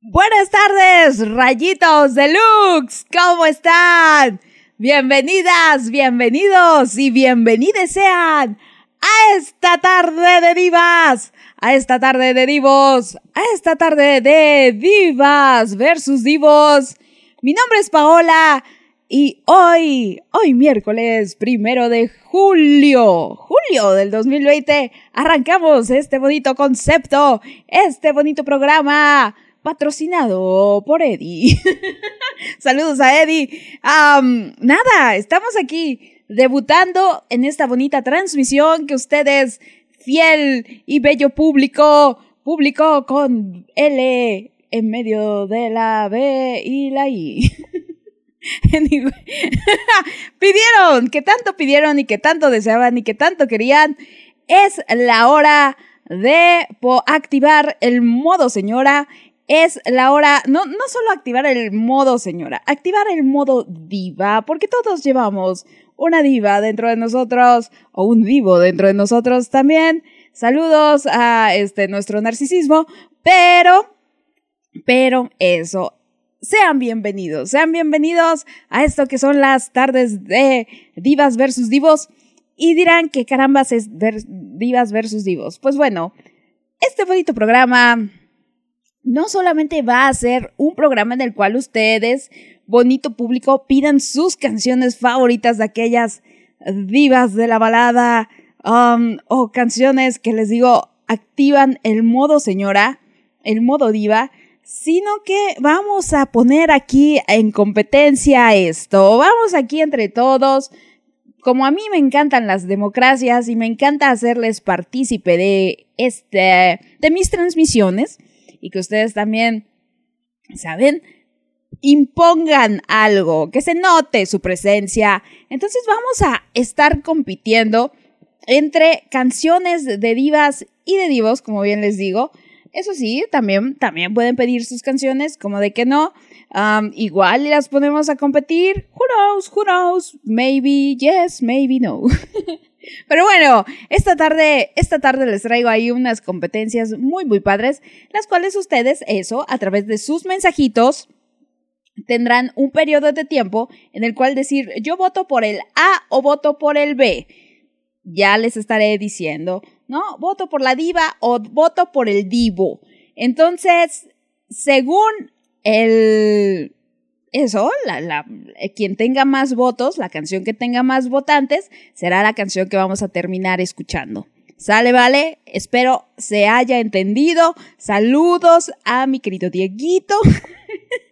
Buenas tardes, rayitos deluxe. ¿Cómo están? Bienvenidas, bienvenidos y bienvenides sean a esta tarde de divas, a esta tarde de divos, a esta tarde de divas versus divos. Mi nombre es Paola y hoy, hoy miércoles primero de julio, julio del 2020, arrancamos este bonito concepto, este bonito programa patrocinado por Eddie. Saludos a Eddie. nada, estamos aquí debutando en esta bonita transmisión que ustedes, fiel y bello público, público con L en medio de la B y la I. pidieron, que tanto pidieron y que tanto deseaban y que tanto querían. Es la hora de activar el modo señora. Es la hora, no, no solo activar el modo señora, activar el modo diva, porque todos llevamos una diva dentro de nosotros o un divo dentro de nosotros también. Saludos a este nuestro narcisismo, pero pero eso sean bienvenidos, sean bienvenidos a esto que son las tardes de divas versus divos. Y dirán que carambas es divas versus divos. Pues bueno, este bonito programa no solamente va a ser un programa en el cual ustedes, bonito público, pidan sus canciones favoritas de aquellas divas de la balada um, o canciones que les digo activan el modo señora, el modo diva, sino que vamos a poner aquí en competencia esto. Vamos aquí entre todos. Como a mí me encantan las democracias y me encanta hacerles partícipe de este, de mis transmisiones y que ustedes también, ¿saben? impongan algo, que se note su presencia. Entonces vamos a estar compitiendo entre canciones de divas y de divos, como bien les digo, eso sí, también, también pueden pedir sus canciones, como de que no. igual las ponemos a competir. Who knows, who knows. Maybe yes, maybe no. Pero bueno, esta tarde, esta tarde les traigo ahí unas competencias muy, muy padres, las cuales ustedes, eso, a través de sus mensajitos, tendrán un periodo de tiempo en el cual decir yo voto por el A o voto por el B. Ya les estaré diciendo. ¿no? Voto por la diva o voto por el divo. Entonces, según el... Eso, la, la, eh, quien tenga más votos, la canción que tenga más votantes, será la canción que vamos a terminar escuchando. Sale, vale. Espero se haya entendido. Saludos a mi querido Dieguito.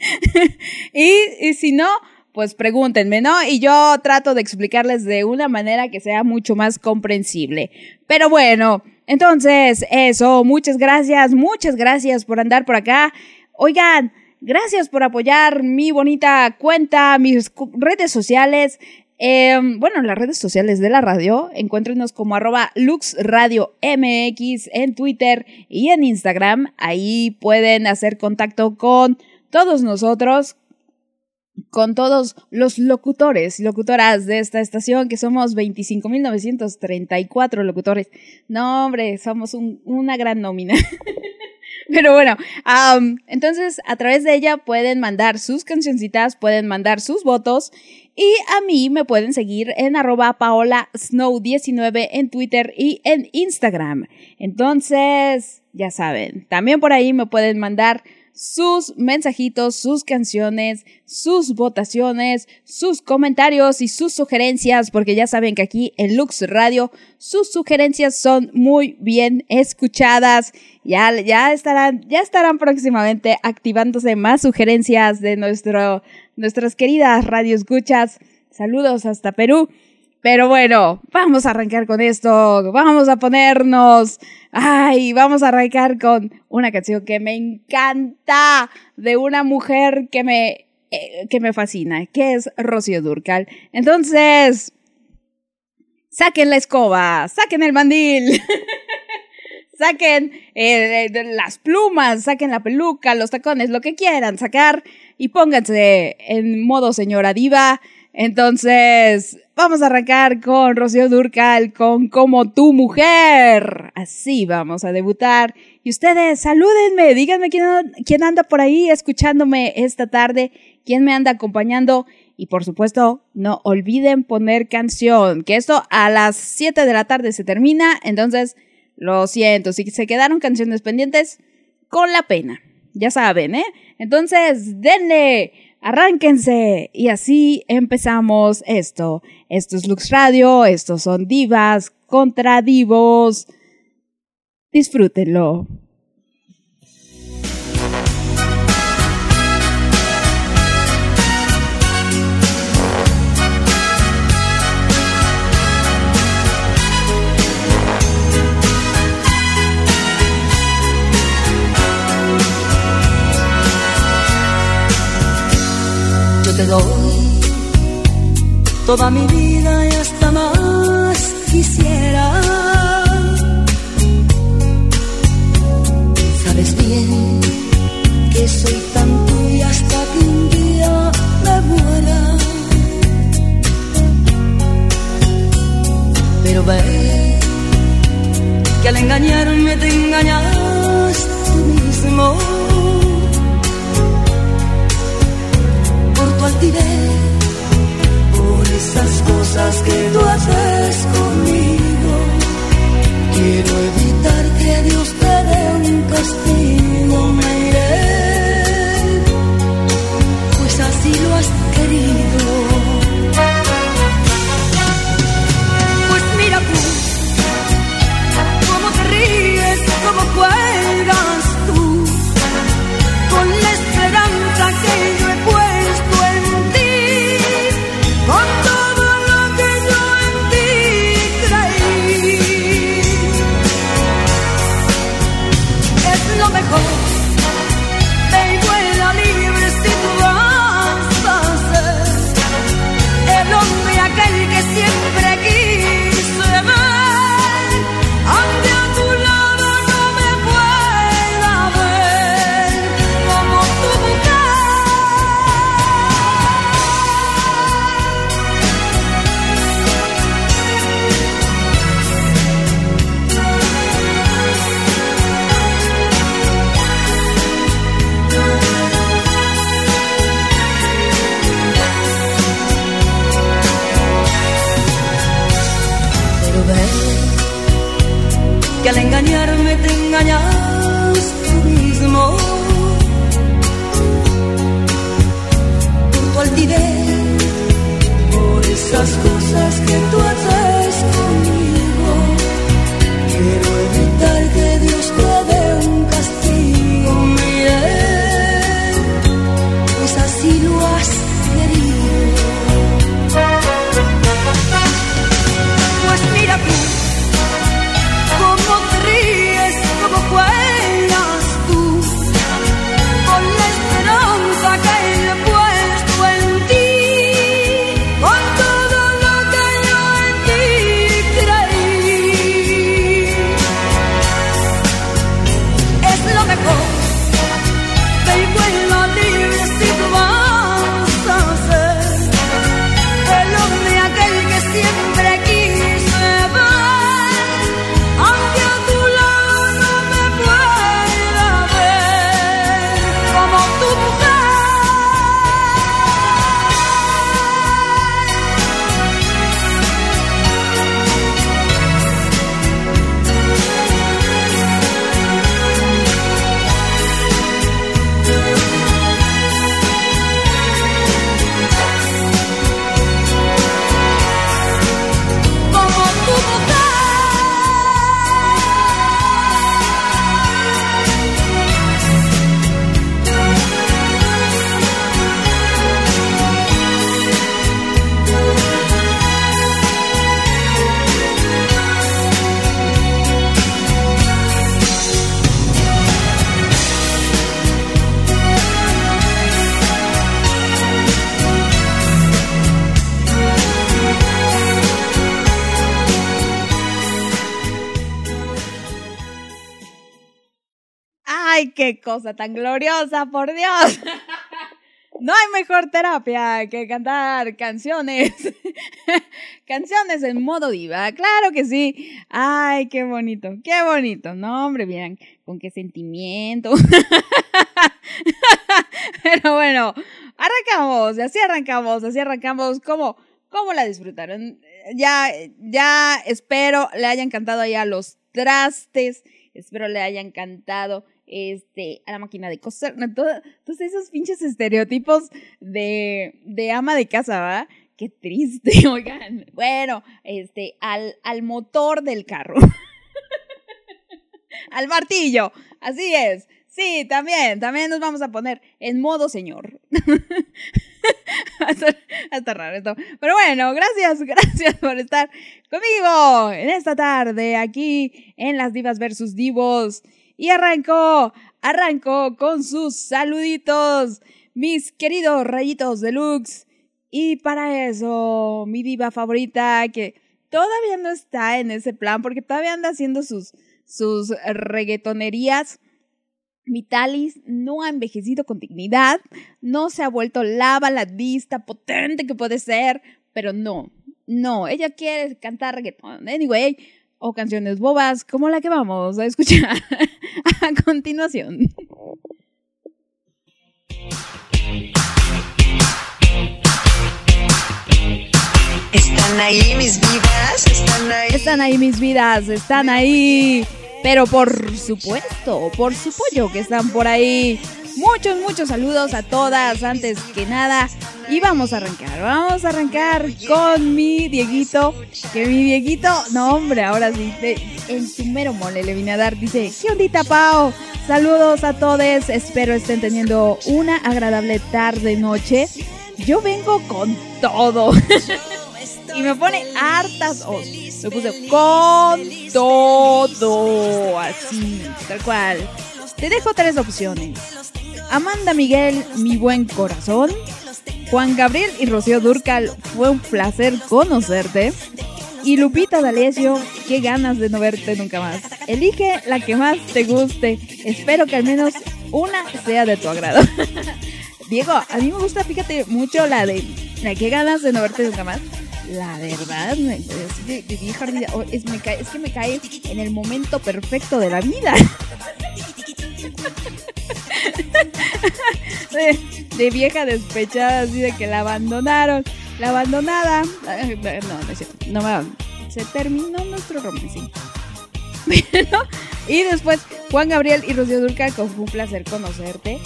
y, y, si no, pues pregúntenme, ¿no? Y yo trato de explicarles de una manera que sea mucho más comprensible. Pero bueno, entonces, eso, muchas gracias, muchas gracias por andar por acá. Oigan, gracias por apoyar mi bonita cuenta, mis redes sociales. Em, bueno, las redes sociales de la radio, encuéntrenos como arroba LuxRadioMX en Twitter y en Instagram. Ahí pueden hacer contacto con todos nosotros, con todos los locutores y locutoras de esta estación, que somos 25.934 locutores. No, hombre, somos una gran nómina. Pero bueno, entonces a través de ella pueden mandar sus cancioncitas, pueden mandar sus votos y a mí me pueden seguir en arroba paola snow 19 en Twitter y en Instagram. Entonces, ya saben, también por ahí me pueden mandar sus mensajitos, sus canciones, sus votaciones, sus comentarios y sus sugerencias, porque ya saben que aquí en Lux Radio sus sugerencias son muy bien escuchadas. Ya, ya estarán, ya estarán próximamente activándose más sugerencias de nuestro, nuestras queridas radio escuchas. Saludos hasta Perú. Pero bueno, vamos a arrancar con esto. Vamos a ponernos. Ay, vamos a arrancar con una canción que me encanta de una mujer que me, eh, que me fascina, que es Rocío Durcal. Entonces, saquen la escoba, saquen el mandil. saquen eh, las plumas, saquen la peluca, los tacones, lo que quieran sacar y pónganse en modo señora diva. Entonces, Vamos a arrancar con Rocío Durcal, con Como tu mujer. Así vamos a debutar Y ustedes, salúdenme, díganme quién, quién anda por ahí escuchándome esta tarde, quién me anda acompañando. Y por supuesto, no olviden poner canción, que esto a las 7 de la tarde se termina, entonces lo siento, si se quedaron canciones pendientes, con la pena. Ya saben, ¿eh? Entonces, denle, arránquense. Y así empezamos esto. Esto es Lux Radio, estos son divas contra divos. Disfrútenlo. Te doy toda mi vida y hasta más quisiera. Sabes bien que soy tan tuya hasta que un día me muera. Pero ve que al engañarme te engañas tú mismo. Por esas cosas que tú haces conmigo. Quiero evitar que Dios te dé un castigo, tu qué cosa tan gloriosa, por Dios. No hay mejor terapia que cantar canciones. canciones en modo diva. Claro que sí. Ay, qué bonito, qué bonito. No, hombre, bien, con qué sentimiento. Pero bueno, arrancamos, así arrancamos, así arrancamos. ¿Cómo, cómo la disfrutaron? Ya, ya espero le hayan cantado ahí a los trastes. Espero le hayan cantado este, a la máquina de coser, todos esos pinches estereotipos de, de ama de casa, ¿va? Qué triste, oigan. Bueno, este, al, al motor del carro. al martillo, así es. Sí, también, también nos vamos a poner en modo señor. hasta, raro esto. Pero bueno, gracias, gracias por estar conmigo en esta tarde aquí en las Divas versus Divos. Y arrancó, arrancó con sus saluditos, mis queridos rayitos deluxe. Y para eso, mi diva favorita, que todavía no está en ese plan, porque todavía anda haciendo sus, sus reggaetonerías. Vitalis no ha envejecido con dignidad, no se ha vuelto la baladista potente que puede ser, pero no, no, ella quiere cantar reggaeton. Anyway, o canciones bobas como la que vamos a escuchar a continuación. Están ahí mis vidas, están ahí. Están ahí mis vidas, están ahí. Pero por supuesto, por su pollo que están por ahí. Muchos, muchos saludos a todas antes que nada. Y vamos a arrancar, vamos a arrancar con mi Dieguito. Que mi Dieguito, no hombre, ahora sí, en su mero mole le vine a dar. Dice, ¿qué ondita, Pau? Saludos a todos, espero estén teniendo una agradable tarde, noche. Yo vengo con todo. y me pone hartas os. Me puse con todo, así, tal cual. Te dejo tres opciones. Amanda Miguel, mi buen corazón. Juan Gabriel y Rocío Durcal, fue un placer conocerte. Y Lupita D'Alessio, qué ganas de no verte nunca más. Elige la que más te guste. Espero que al menos una sea de tu agrado. Diego, a mí me gusta, fíjate, mucho la de la ganas de no verte nunca más. La verdad, es, de, vieja es, es que me cae en el momento perfecto de la vida. de, vieja despechada, así de que la abandonaron. La abandonada. No, no es cierto. No me Se terminó nuestro romance. y después Juan Gabriel y Rocío Durcal, con un placer conocerte.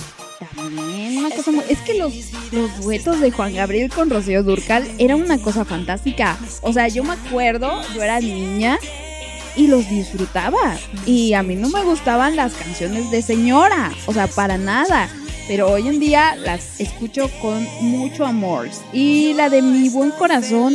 También una cosa Es que los, los duetos de Juan Gabriel con Rocío Durcal era una cosa fantástica. O sea, yo me acuerdo, yo era niña y los disfrutaba. Y a mí no me gustaban las canciones de señora, o sea, para nada. Pero hoy en día las escucho con mucho amor. Y la de mi buen corazón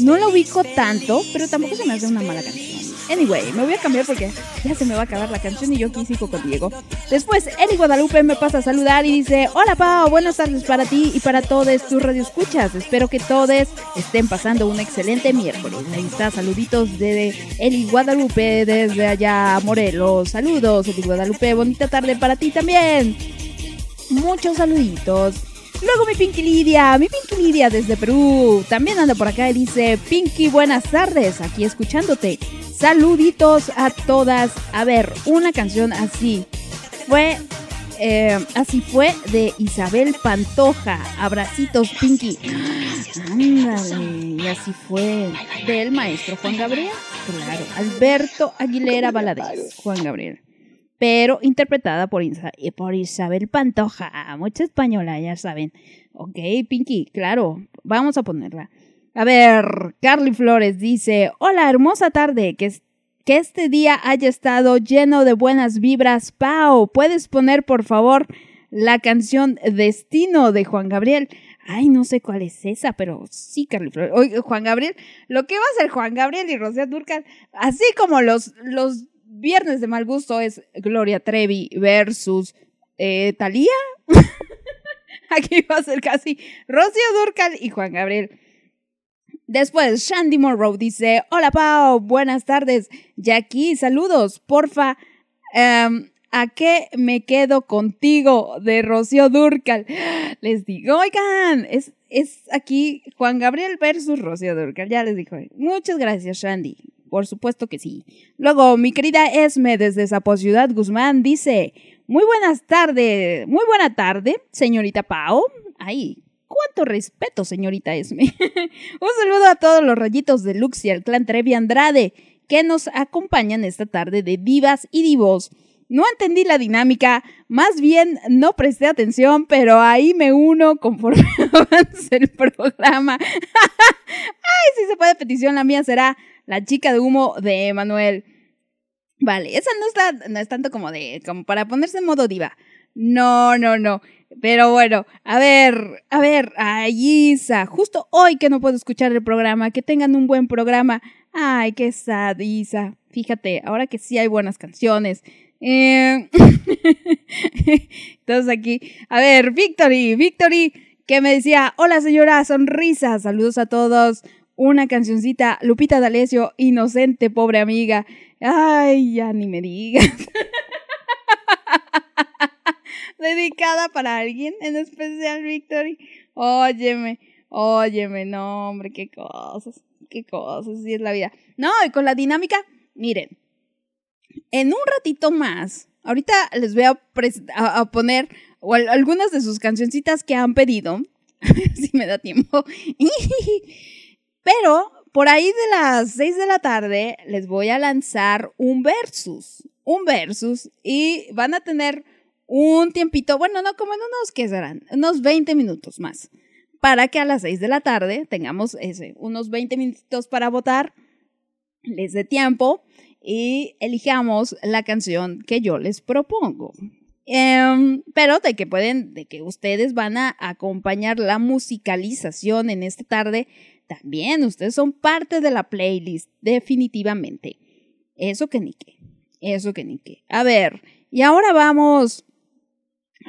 no la ubico tanto, pero tampoco se me hace una mala canción. Anyway, me voy a cambiar porque ya se me va a acabar la canción y yo aquí sigo con Diego. Después, Eli Guadalupe me pasa a saludar y dice: Hola Pau, buenas tardes para ti y para todos tus radioescuchas. Espero que todos estén pasando un excelente miércoles. Ahí está, saluditos de Eli Guadalupe desde allá, Morelos. Saludos, Eli Guadalupe, bonita tarde para ti también. Muchos saluditos. Luego mi Pinky Lidia, mi Pinky Lidia desde Perú. También anda por acá y dice, Pinky, buenas tardes, aquí escuchándote. Saluditos a todas. A ver, una canción así. Fue, eh, así fue de Isabel Pantoja. Abracitos, Pinky. Ándale, y así fue del maestro Juan Gabriel. Claro, Alberto Aguilera Valadez, Juan Gabriel pero interpretada por, por Isabel Pantoja, mucha española, ya saben. Ok, Pinky, claro, vamos a ponerla. A ver, Carly Flores dice, hola, hermosa tarde, que, que este día haya estado lleno de buenas vibras. Pau, ¿puedes poner por favor la canción Destino de Juan Gabriel? Ay, no sé cuál es esa, pero sí, Carly Flores. Oye, Juan Gabriel, lo que va a hacer Juan Gabriel y Rocío Durcal, así como los, los Viernes de mal gusto es Gloria Trevi versus eh, Talía. Aquí va a ser casi Rocío Durcal y Juan Gabriel. Después, Shandy Monroe dice: Hola Pau, buenas tardes. Jackie, saludos. Porfa, em, ¿A qué me quedo contigo? De Rocío Durcal. Les digo, oigan, es, es aquí Juan Gabriel versus Rocío Durcal. Ya les dijo. Muchas gracias, Randy. Por supuesto que sí. Luego, mi querida Esme desde Zapo Ciudad Guzmán dice, muy buenas tardes, muy buena tarde, señorita Pau. Ay, cuánto respeto, señorita Esme. Un saludo a todos los rayitos de Lux y al clan Trevi Andrade que nos acompañan esta tarde de divas y divos. No entendí la dinámica, más bien no presté atención, pero ahí me uno conforme avance el programa. Ay, si se puede petición, la mía será la chica de humo de Emanuel. Vale, esa no no es tanto como de, como para ponerse en modo diva. No, no, no. Pero bueno, a ver, a ver, ay, Isa, justo hoy que no puedo escuchar el programa, que tengan un buen programa. Ay, qué sad, Isa. Fíjate, ahora que sí hay buenas canciones. Eh... Entonces aquí, a ver, Victory, Victory, que me decía, hola señora, sonrisas, saludos a todos una cancioncita, Lupita D'Alessio, inocente, pobre amiga. Ay, ya ni me digas. Dedicada para alguien, en especial Victory. Óyeme, óyeme, no, hombre, qué cosas, qué cosas, así es la vida. No, y con la dinámica, miren, en un ratito más, ahorita les voy a, a poner algunas de sus cancioncitas que han pedido. si me da tiempo. Pero por ahí de las 6 de la tarde les voy a lanzar un versus. Un versus. Y van a tener un tiempito, bueno, no como en unos, ¿qué? Unos 20 minutos más. Para que a las 6 de la tarde tengamos ese, unos 20 minutos para votar. Les dé tiempo y elijamos la canción que yo les propongo. Em, pero de que pueden, de que ustedes van a acompañar la musicalización en esta tarde también ustedes son parte de la playlist, definitivamente. Eso que ni qué. Eso que ni qué. A ver, y ahora vamos.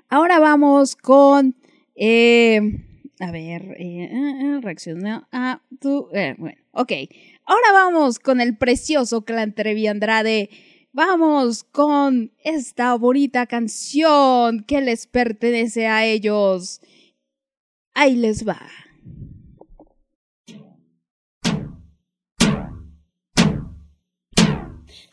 Ahora vamos con. Eh, a ver, eh, ah, ah, a tu. Eh, bueno, ok. Ahora vamos con el precioso clan Trevi Andrade. Vamos con esta bonita canción que les pertenece a ellos. Ahí les va.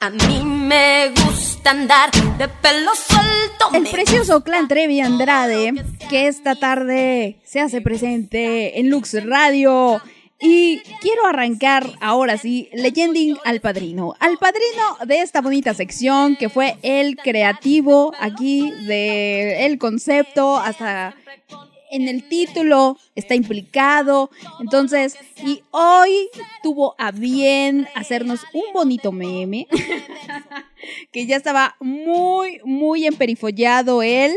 A mí me gusta andar de pelo suelto. El precioso clan Trevi Andrade, que esta tarde se hace presente en Lux Radio. Y quiero arrancar ahora sí, leyending al padrino. Al padrino de esta bonita sección que fue el creativo aquí de el concepto hasta en el título está implicado. Entonces, y hoy tuvo a bien hacernos un bonito meme, que ya estaba muy, muy emperifollado él,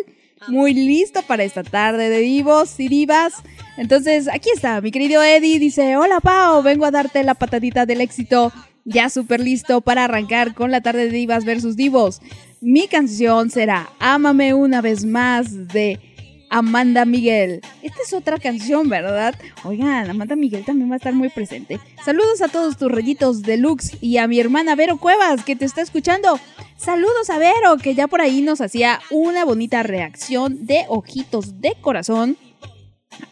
muy listo para esta tarde de divos y divas. Entonces, aquí está, mi querido Eddie dice, hola Pau, vengo a darte la patadita del éxito. Ya súper listo para arrancar con la tarde de divas versus divos. Mi canción será Ámame una vez más de Amanda Miguel. Esta es otra canción, ¿verdad? Oigan, Amanda Miguel también va a estar muy presente. Saludos a todos tus rollitos deluxe y a mi hermana Vero Cuevas que te está escuchando. Saludos a Vero que ya por ahí nos hacía una bonita reacción de ojitos de corazón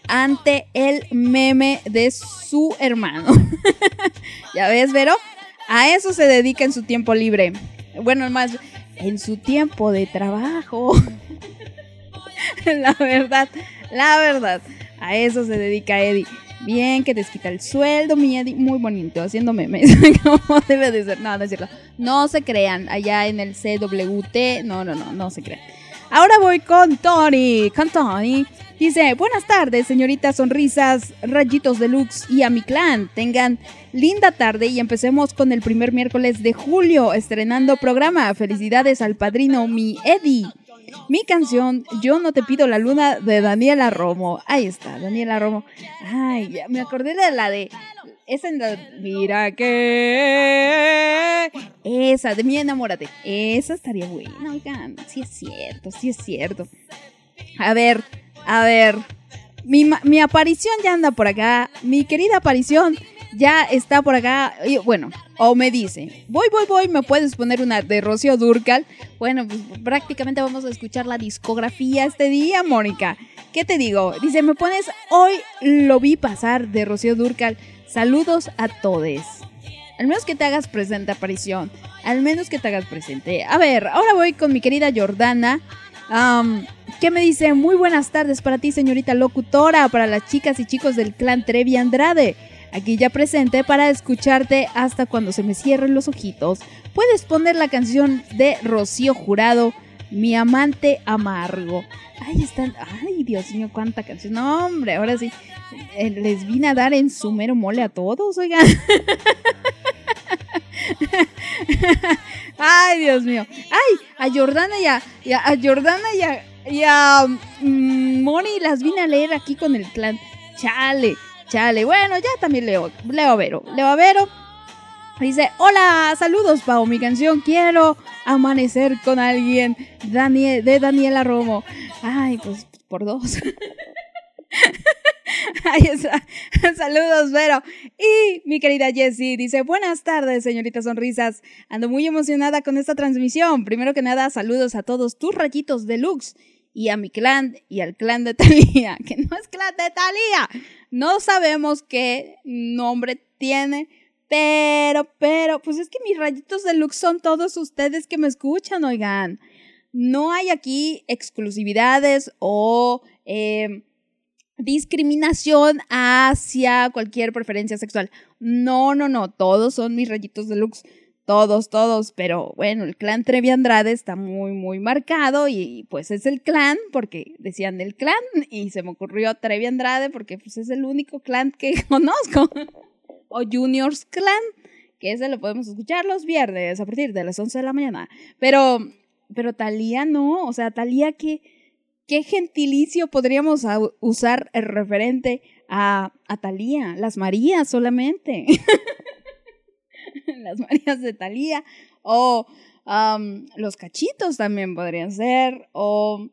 ante el meme de su hermano. ¿Ya ves, Vero? A eso se dedica en su tiempo libre. Bueno, más en su tiempo de trabajo. la verdad, la verdad. A eso se dedica Eddie. Bien, que desquita el sueldo, mi Eddie. Muy bonito, haciendo memes. como debe de ser. No, no es cierto. No se crean. Allá en el CWT. No, no, no, no se crean. Ahora voy con Tony. Con Tony. Dice, buenas tardes, señoritas sonrisas, rayitos deluxe y a mi clan. Tengan linda tarde y empecemos con el primer miércoles de julio, estrenando programa. Felicidades al padrino, mi Eddie. Mi canción, Yo no te pido la luna, de Daniela Romo. Ahí está, Daniela Romo. Ay, me acordé de la de. Esa. Mira que. Esa, de mi enamórate. Esa estaría buena, oigan. Sí es cierto, sí es cierto. A ver, a ver. Mi, mi aparición ya anda por acá. Mi querida aparición ya está por acá. bueno, O me dice, voy, voy, voy, me puedes poner una de Rocío Durcal. Bueno, pues prácticamente vamos a escuchar la discografía este día, Mónica. ¿Qué te digo? Dice, me pones hoy lo vi pasar de Rocío Durcal. Saludos a todos. Al menos que te hagas presente, aparición. Al menos que te hagas presente. A ver, ahora voy con mi querida Jordana. Um, ¿Qué me dice? Muy buenas tardes para ti, señorita locutora, para las chicas y chicos del clan Trevi Andrade. Aquí ya presente para escucharte hasta cuando se me cierren los ojitos. Puedes poner la canción de Rocío Jurado, Mi amante amargo. Ahí están. Ay, Dios mío, cuánta canción. No, hombre, ahora sí. eh, Les vine a dar en su mero mole a todos, oigan. Ay, Dios mío. Ay, a Jordana y a, Jordana y a, y a, mm, Moni las vine a leer aquí con el clan. Chale, chale. Bueno, ya también leo, leo Vero. Leo. Dice, hola, saludos, Pau. Mi canción Quiero amanecer con alguien Danie- de Daniela Romo. Ay, pues por dos. Ahí está. Saludos, Vero. Y mi querida Jessie dice, buenas tardes, señorita Sonrisas. Ando muy emocionada con esta transmisión. Primero que nada, saludos a todos tus rayitos deluxe y a mi clan y al clan de Talía, que no es clan de Talía. No sabemos qué nombre tiene, pero, pero, pues es que mis rayitos deluxe son todos ustedes que me escuchan, oigan. No hay aquí exclusividades o eh, discriminación hacia cualquier preferencia sexual. No, no, no, todos son mis rayitos deluxe. Todos, todos, pero bueno, el clan Trevi Andrade está muy, muy marcado y pues es el clan porque decían del clan y se me ocurrió Trevi Andrade porque pues es el único clan que conozco. o Juniors Clan, que ese lo podemos escuchar los viernes a partir de las 11 de la mañana. Pero, pero Talía no, o sea, Talía que... ¿Qué gentilicio podríamos usar el referente a, a Talía? Las Marías solamente. Las Marías de Talía. O los cachitos también podrían ser. O,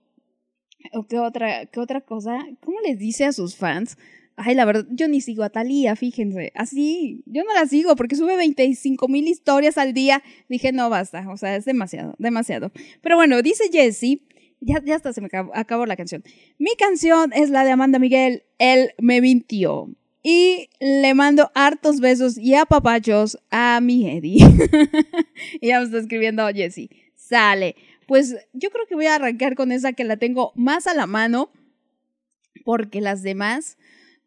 qué, otra, qué otra cosa. ¿Cómo les dice a sus fans? Ay, la verdad, yo ni sigo a Talía, fíjense. Así, yo no la sigo porque sube 25 mil historias al día. Dije, no basta, o sea, es demasiado, demasiado. Pero bueno, dice Jessie, ya, ya hasta se me acabó, acabó la canción. Mi canción es la de Amanda Miguel, Él me mintió. Y le mando hartos besos y apapachos a mi Eddie. y ya me está escribiendo Jessie. Sale. Pues yo creo que voy a arrancar con esa que la tengo más a la mano. Porque las demás.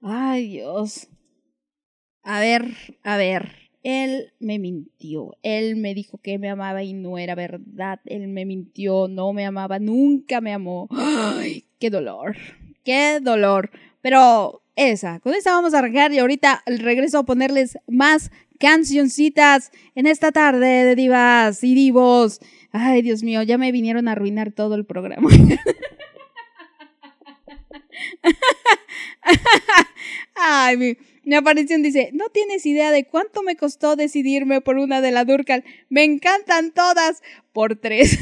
Ay, Dios. A ver, a ver. Él me mintió. Él me dijo que me amaba y no era verdad. Él me mintió, no me amaba, nunca me amó. Ay, qué dolor. Qué dolor. Pero esa, con esa vamos a arrancar y ahorita regreso a ponerles más cancioncitas en esta tarde de divas y divos. Ay, Dios mío, ya me vinieron a arruinar todo el programa. Ay, mi, mi aparición dice, no tienes idea de cuánto me costó decidirme por una de la Durcal. Me encantan todas por tres.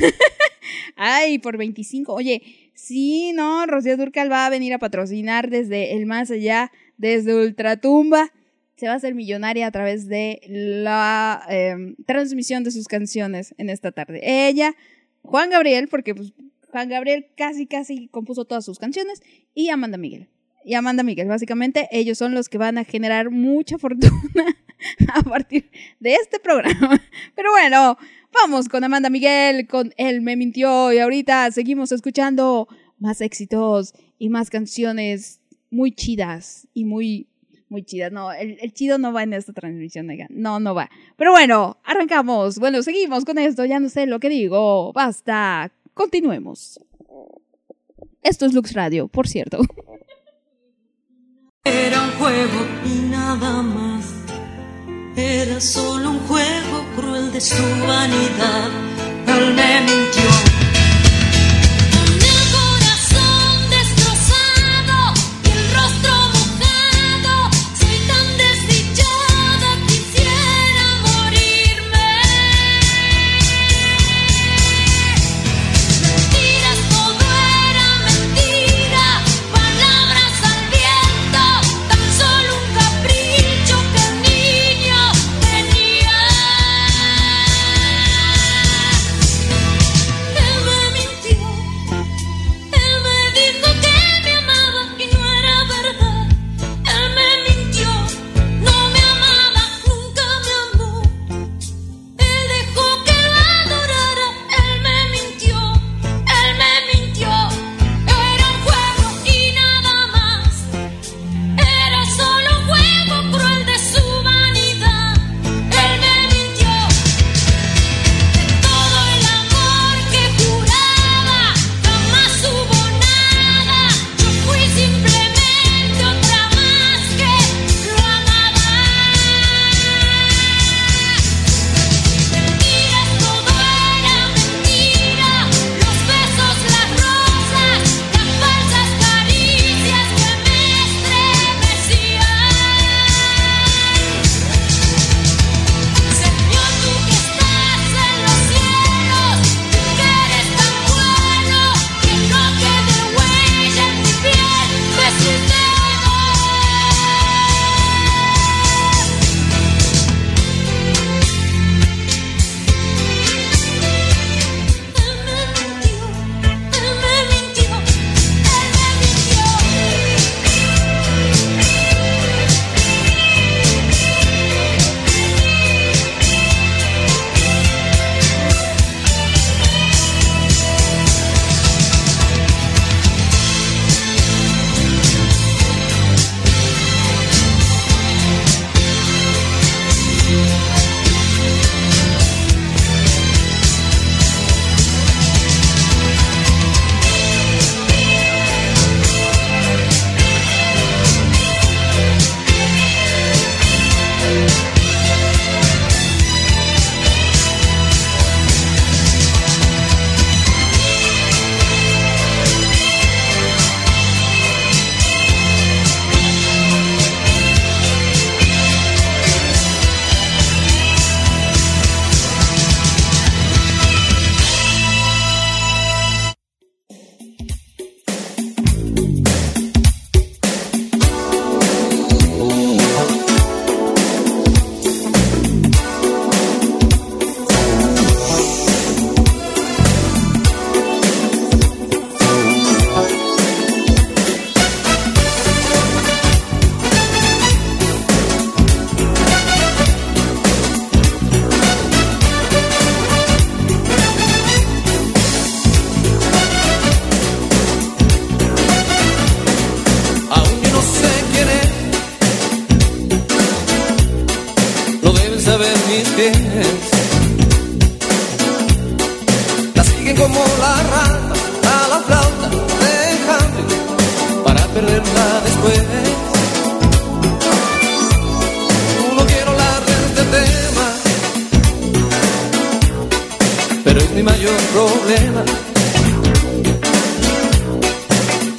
Ay, por 25. Oye, sí, no, Rocío Durcal va a venir a patrocinar desde el más allá, desde Ultratumba. Se va a hacer millonaria a través de la eh, transmisión de sus canciones en esta tarde. Ella, Juan Gabriel, porque pues, Juan Gabriel casi, casi compuso todas sus canciones, y Amanda Miguel y Amanda Miguel. Básicamente, ellos son los que van a generar mucha fortuna a partir de este programa. Pero bueno, vamos con Amanda Miguel, con Él me mintió. Y ahorita seguimos escuchando más éxitos y más canciones muy chidas y muy, muy chidas. No, el, el chido no va en esta transmisión. No, no va. Pero bueno, arrancamos. Bueno, seguimos con esto. Ya no sé lo que digo. Basta. Continuemos. Esto es Lux Radio, por cierto. Era un juego y nada más. Era solo un juego cruel de su vanidad. Él me mintió.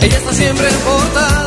Ella está siempre en portada.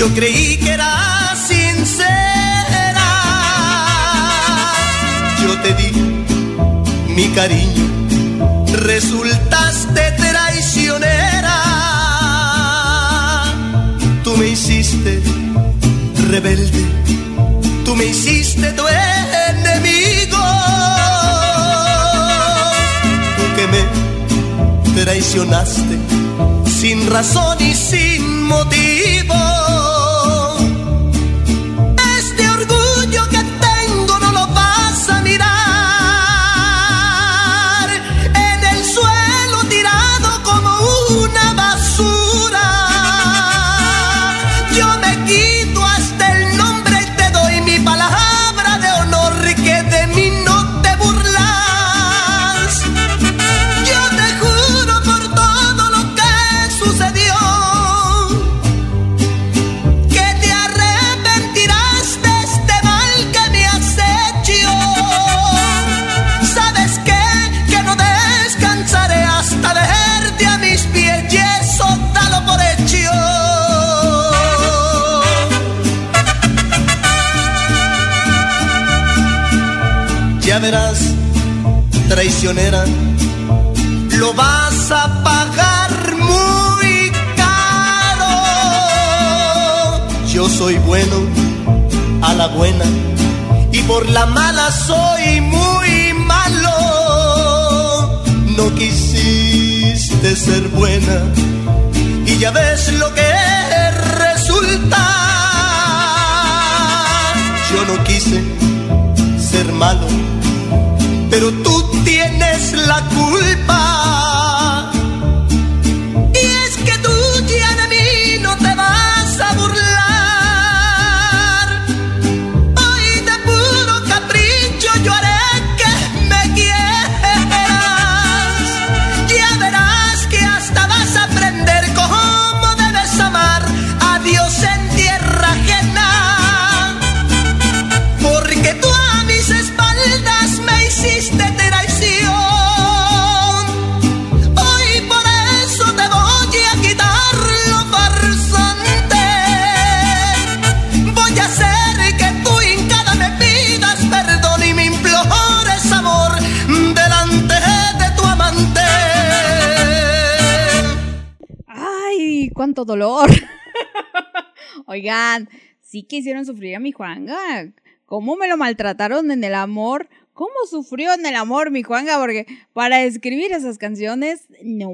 yo creí que era sincera. Yo te di mi cariño, resultaste traicionera. Tú me hiciste rebelde, tú me hiciste tu enemigo. Tú que me traicionaste sin razón y sin motivo traicionera, lo vas a pagar muy caro. Yo soy bueno a la buena y por la mala soy muy malo. No quisiste ser buena y ya ves lo que resulta. Yo no quise ser malo, pero tú tienes la culpa. ¡Ay, cuánto dolor! Oigan, sí que hicieron sufrir a mi Juanga. ¿Cómo me lo maltrataron en el amor? ¿Cómo sufrió en el amor mi Juanga? Porque para escribir esas canciones, no,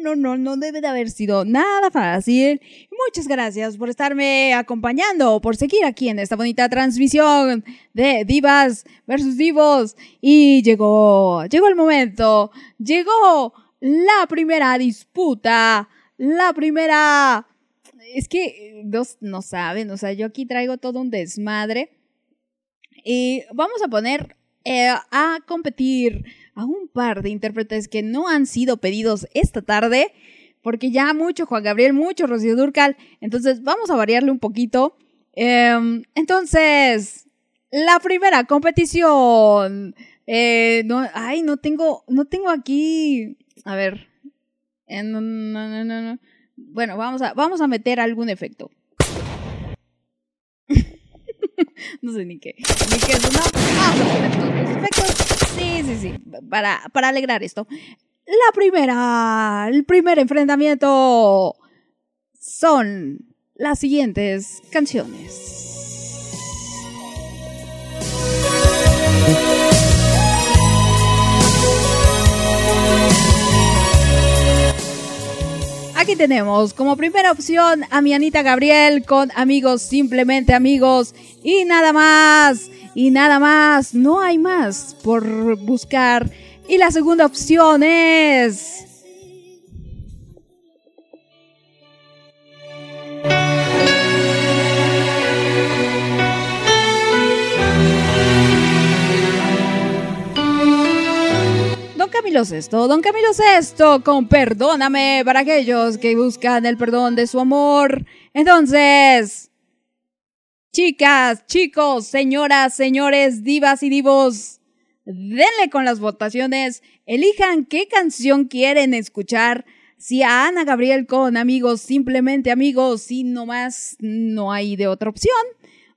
no, no, no debe de haber sido nada fácil. Muchas gracias por estarme acompañando, por seguir aquí en esta bonita transmisión de Divas versus Divos. Y llegó, llegó el momento, llegó la primera disputa, la primera... Es que no, no saben, o sea, yo aquí traigo todo un desmadre. Y vamos a poner eh, a competir a un par de intérpretes que no han sido pedidos esta tarde, porque ya mucho Juan Gabriel, mucho Rocío Durcal, entonces vamos a variarle un poquito. Em, entonces, la primera competición. eh, no, ay, no tengo, no tengo aquí. A ver. No, no, no, no, no. Bueno, vamos a, vamos a meter algún efecto. no sé ni qué. Ni qué efectos. Sí, sí, sí. Para, para alegrar esto. La primera, el primer enfrentamiento son las siguientes canciones. Aquí tenemos como primera opción a mi Anita Gabriel con amigos, simplemente amigos y nada más, y nada más, no hay más por buscar. Y la segunda opción es... Camilo Sesto, Don Camilo Sesto, con Perdóname para aquellos que buscan el perdón de su amor. Entonces, chicas, chicos, señoras, señores, divas y divos, denle con las votaciones, elijan qué canción quieren escuchar. Si a Ana Gabriel con amigos, simplemente amigos, si no más, no hay de otra opción.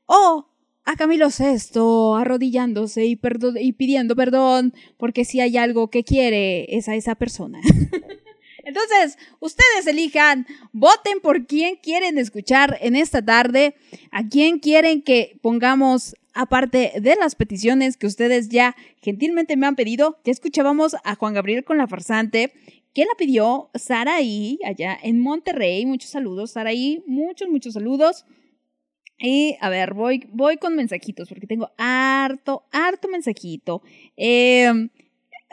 O a Camilo Sesto arrodillándose y, y pidiendo perdón porque si hay algo que quiere es a esa persona. Entonces, ustedes elijan, voten por quién quieren escuchar en esta tarde, a quién quieren que pongamos, aparte de las peticiones que ustedes ya gentilmente me han pedido, ya escuchábamos a Juan Gabriel con la farsante, ¿Quién la pidió? Saraí, allá en Monterrey. Muchos saludos, Saraí. Muchos, muchos saludos. Y a ver, voy, voy con mensajitos porque tengo harto, harto mensajito. Eh,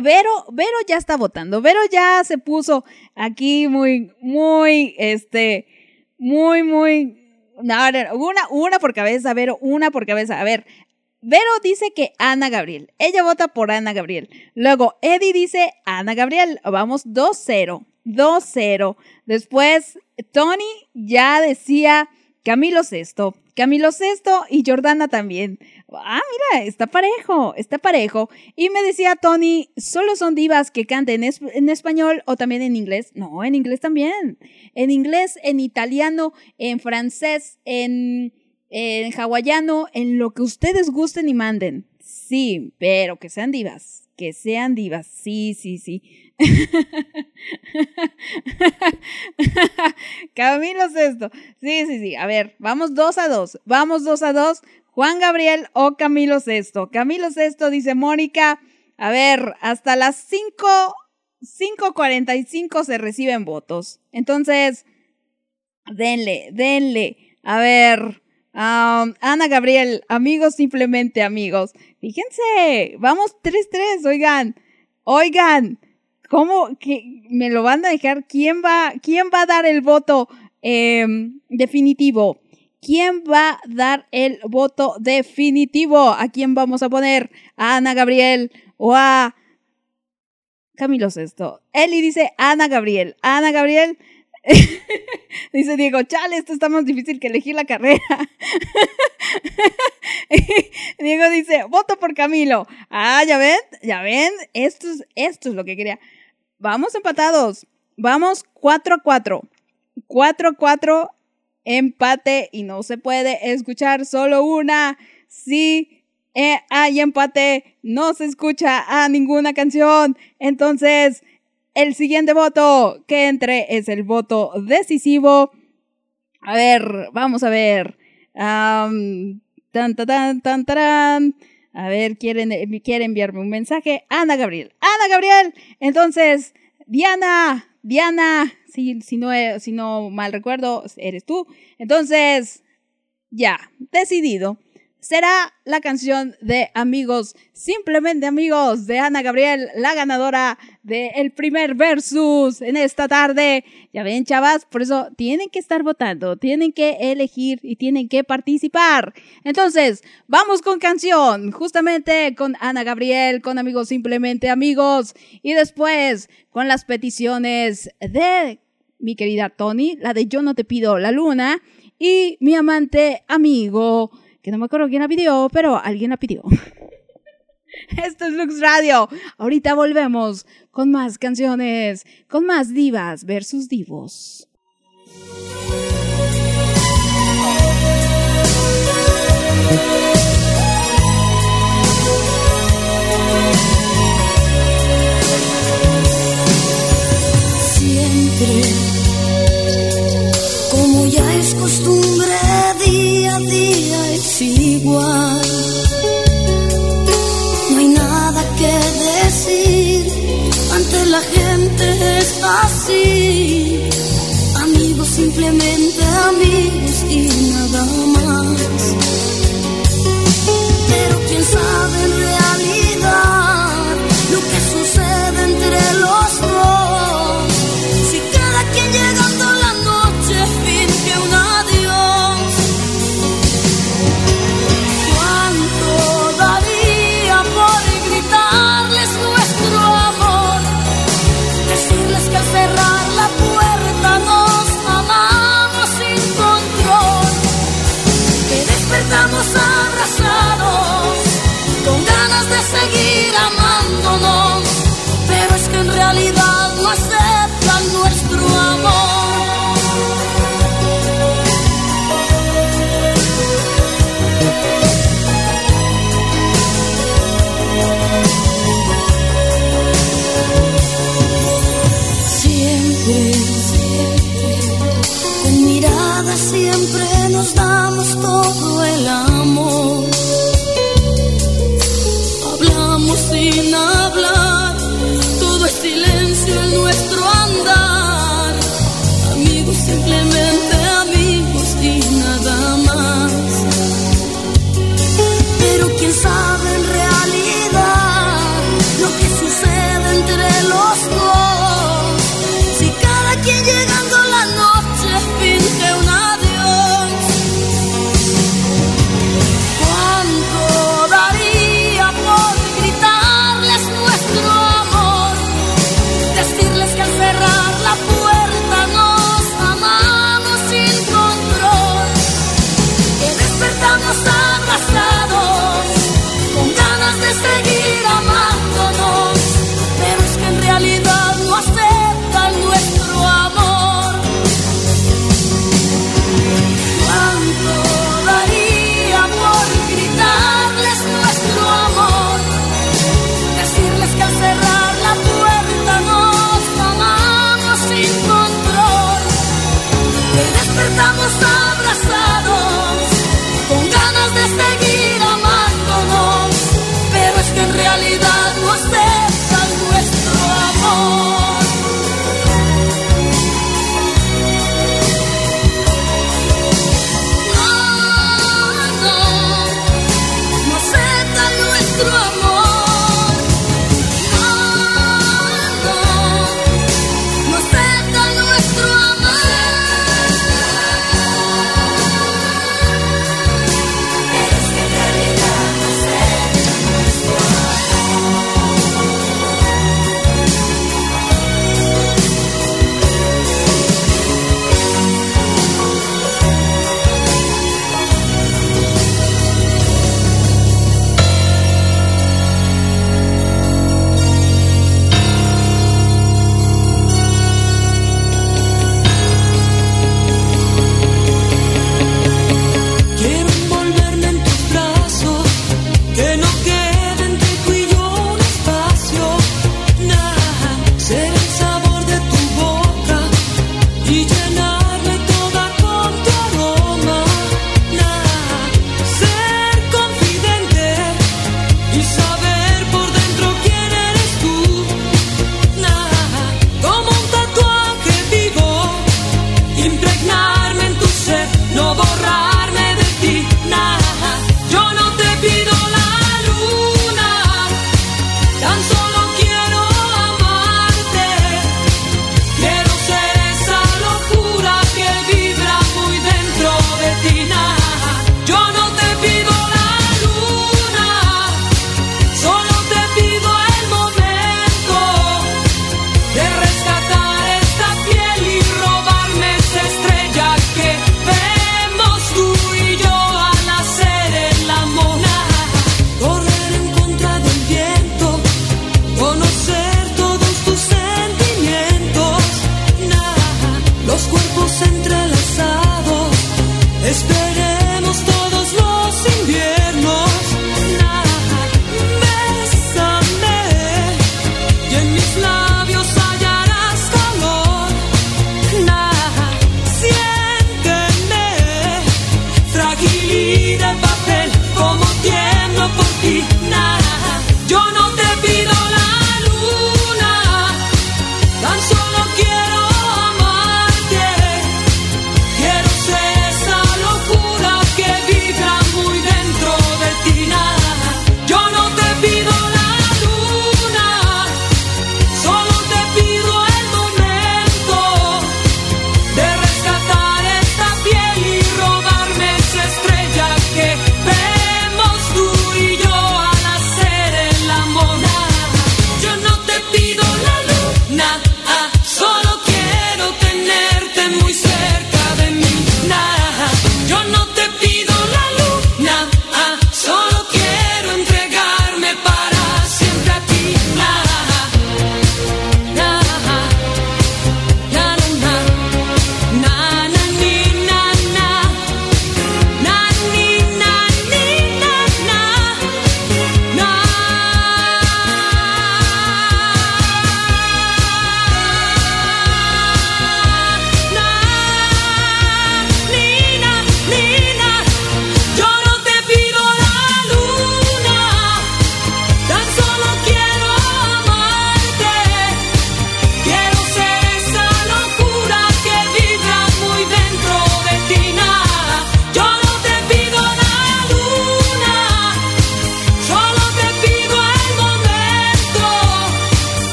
Vero, ya está votando. Vero ya se puso aquí muy, muy, este, muy, muy. No, una, una por cabeza, Vero, una por cabeza. A ver, Vero dice que Ana Gabriel. Ella vota por Ana Gabriel. Luego, Eddie dice Ana Gabriel. Vamos 2-0. 2-0. Después, Tony ya decía Camilo Sesto. Camilo Sesto y Jordana también. Ah, mira, está parejo, está parejo. Y me decía Tony, ¿solo son divas que canten es- en español o también en inglés? No, en inglés también. En inglés, en italiano, en francés, en, en hawaiano, en lo que ustedes gusten y manden. Sí, pero que sean divas. Que sean divas. Sí, sí, sí. Camilo Sesto. Sí, sí, sí. A ver, vamos dos a dos. Vamos dos a dos. Juan Gabriel o Camilo Sesto. Camilo Sesto dice Mónica. A ver, hasta las 5, 5.45 se reciben votos. Entonces, denle, denle. A ver, Ana Gabriel, amigos, simplemente amigos. Fíjense, vamos 3-3, oigan, oigan, ¿cómo que me lo van a dejar? ¿Quién va, quién va a dar el voto em, definitivo? ¿Quién va a dar el voto definitivo? ¿A quién vamos a poner? ¿A Ana Gabriel o a Camilo Sesto? Eli dice Ana Gabriel. Ana Gabriel. dice Diego, chale, esto está más difícil que elegir la carrera. Diego dice, voto por Camilo. Ah, ya ven, ya ven, esto es, esto es lo que quería. Vamos empatados. Vamos 4 a 4. 4 a 4 empate y no se puede escuchar solo una. Si eh, hay empate, no se escucha a ninguna canción. Entonces, el siguiente voto que entre es el voto decisivo. A ver, vamos a ver. Tan, tan, tan, tan, tarán. A ver, quieren, quiere enviarme un mensaje. Ana Gabriel. Ana Gabriel. Entonces, Diana, Diana, si, si, no, he- si no mal recuerdo, eres tú. Entonces, ya, decidido. Será la canción de Amigos, simplemente Amigos, de Ana Gabriel, la ganadora del primer versus en esta tarde. Ya ven, chavas, por eso tienen que estar votando, tienen que elegir y tienen que participar. Entonces, vamos con canción, justamente con Ana Gabriel, con Amigos, simplemente Amigos. Y después, con las peticiones de mi querida Tony, la de Yo no te pido la luna, y mi amante amigo, que no me acuerdo quién la pidió, pero alguien la pidió. Esto es Lux Radio. Ahorita volvemos con más canciones, con más divas versus divos. siempre. Como ya es costumbre, día a día No hay nada que decir, ante la gente es así. Amigos, simplemente amigos y nada más. Pero quién sabe en realidad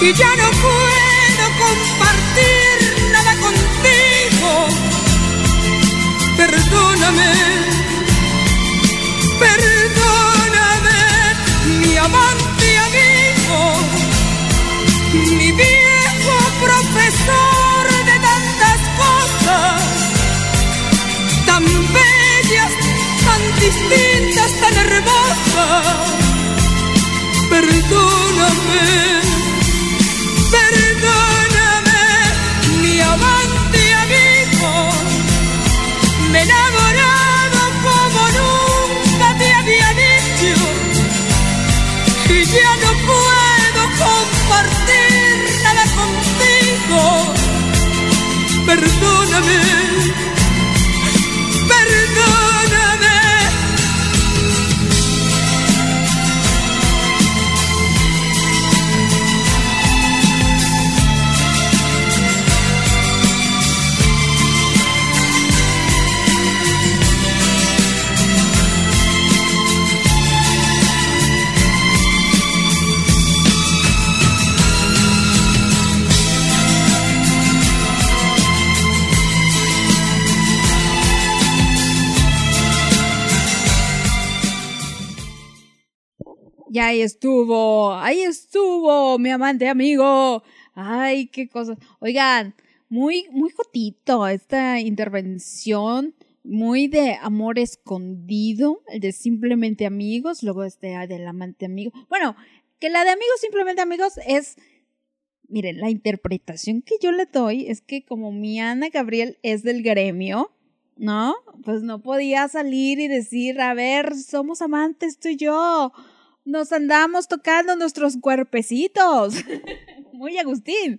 y ya no puedo compartir nada contigo. Perdóname, perdóname, mi amante amigo, mi viejo profesor de tantas cosas, tan bellas, tan distintas, tan hermosas. Perdóname, Perdóname, ahí estuvo, ahí estuvo, mi amante amigo. Ay, qué cosa. Oigan, muy, muy cortito esta intervención, muy de amor escondido, el de simplemente amigos, luego este del amante amigo. Bueno, que la de amigos simplemente amigos es, miren, la interpretación que yo le doy es que como mi Ana Gabriel es del gremio, ¿no? Pues no podía salir y decir, a ver, somos amantes tú y yo nos andamos tocando nuestros cuerpecitos. Muy Agustín.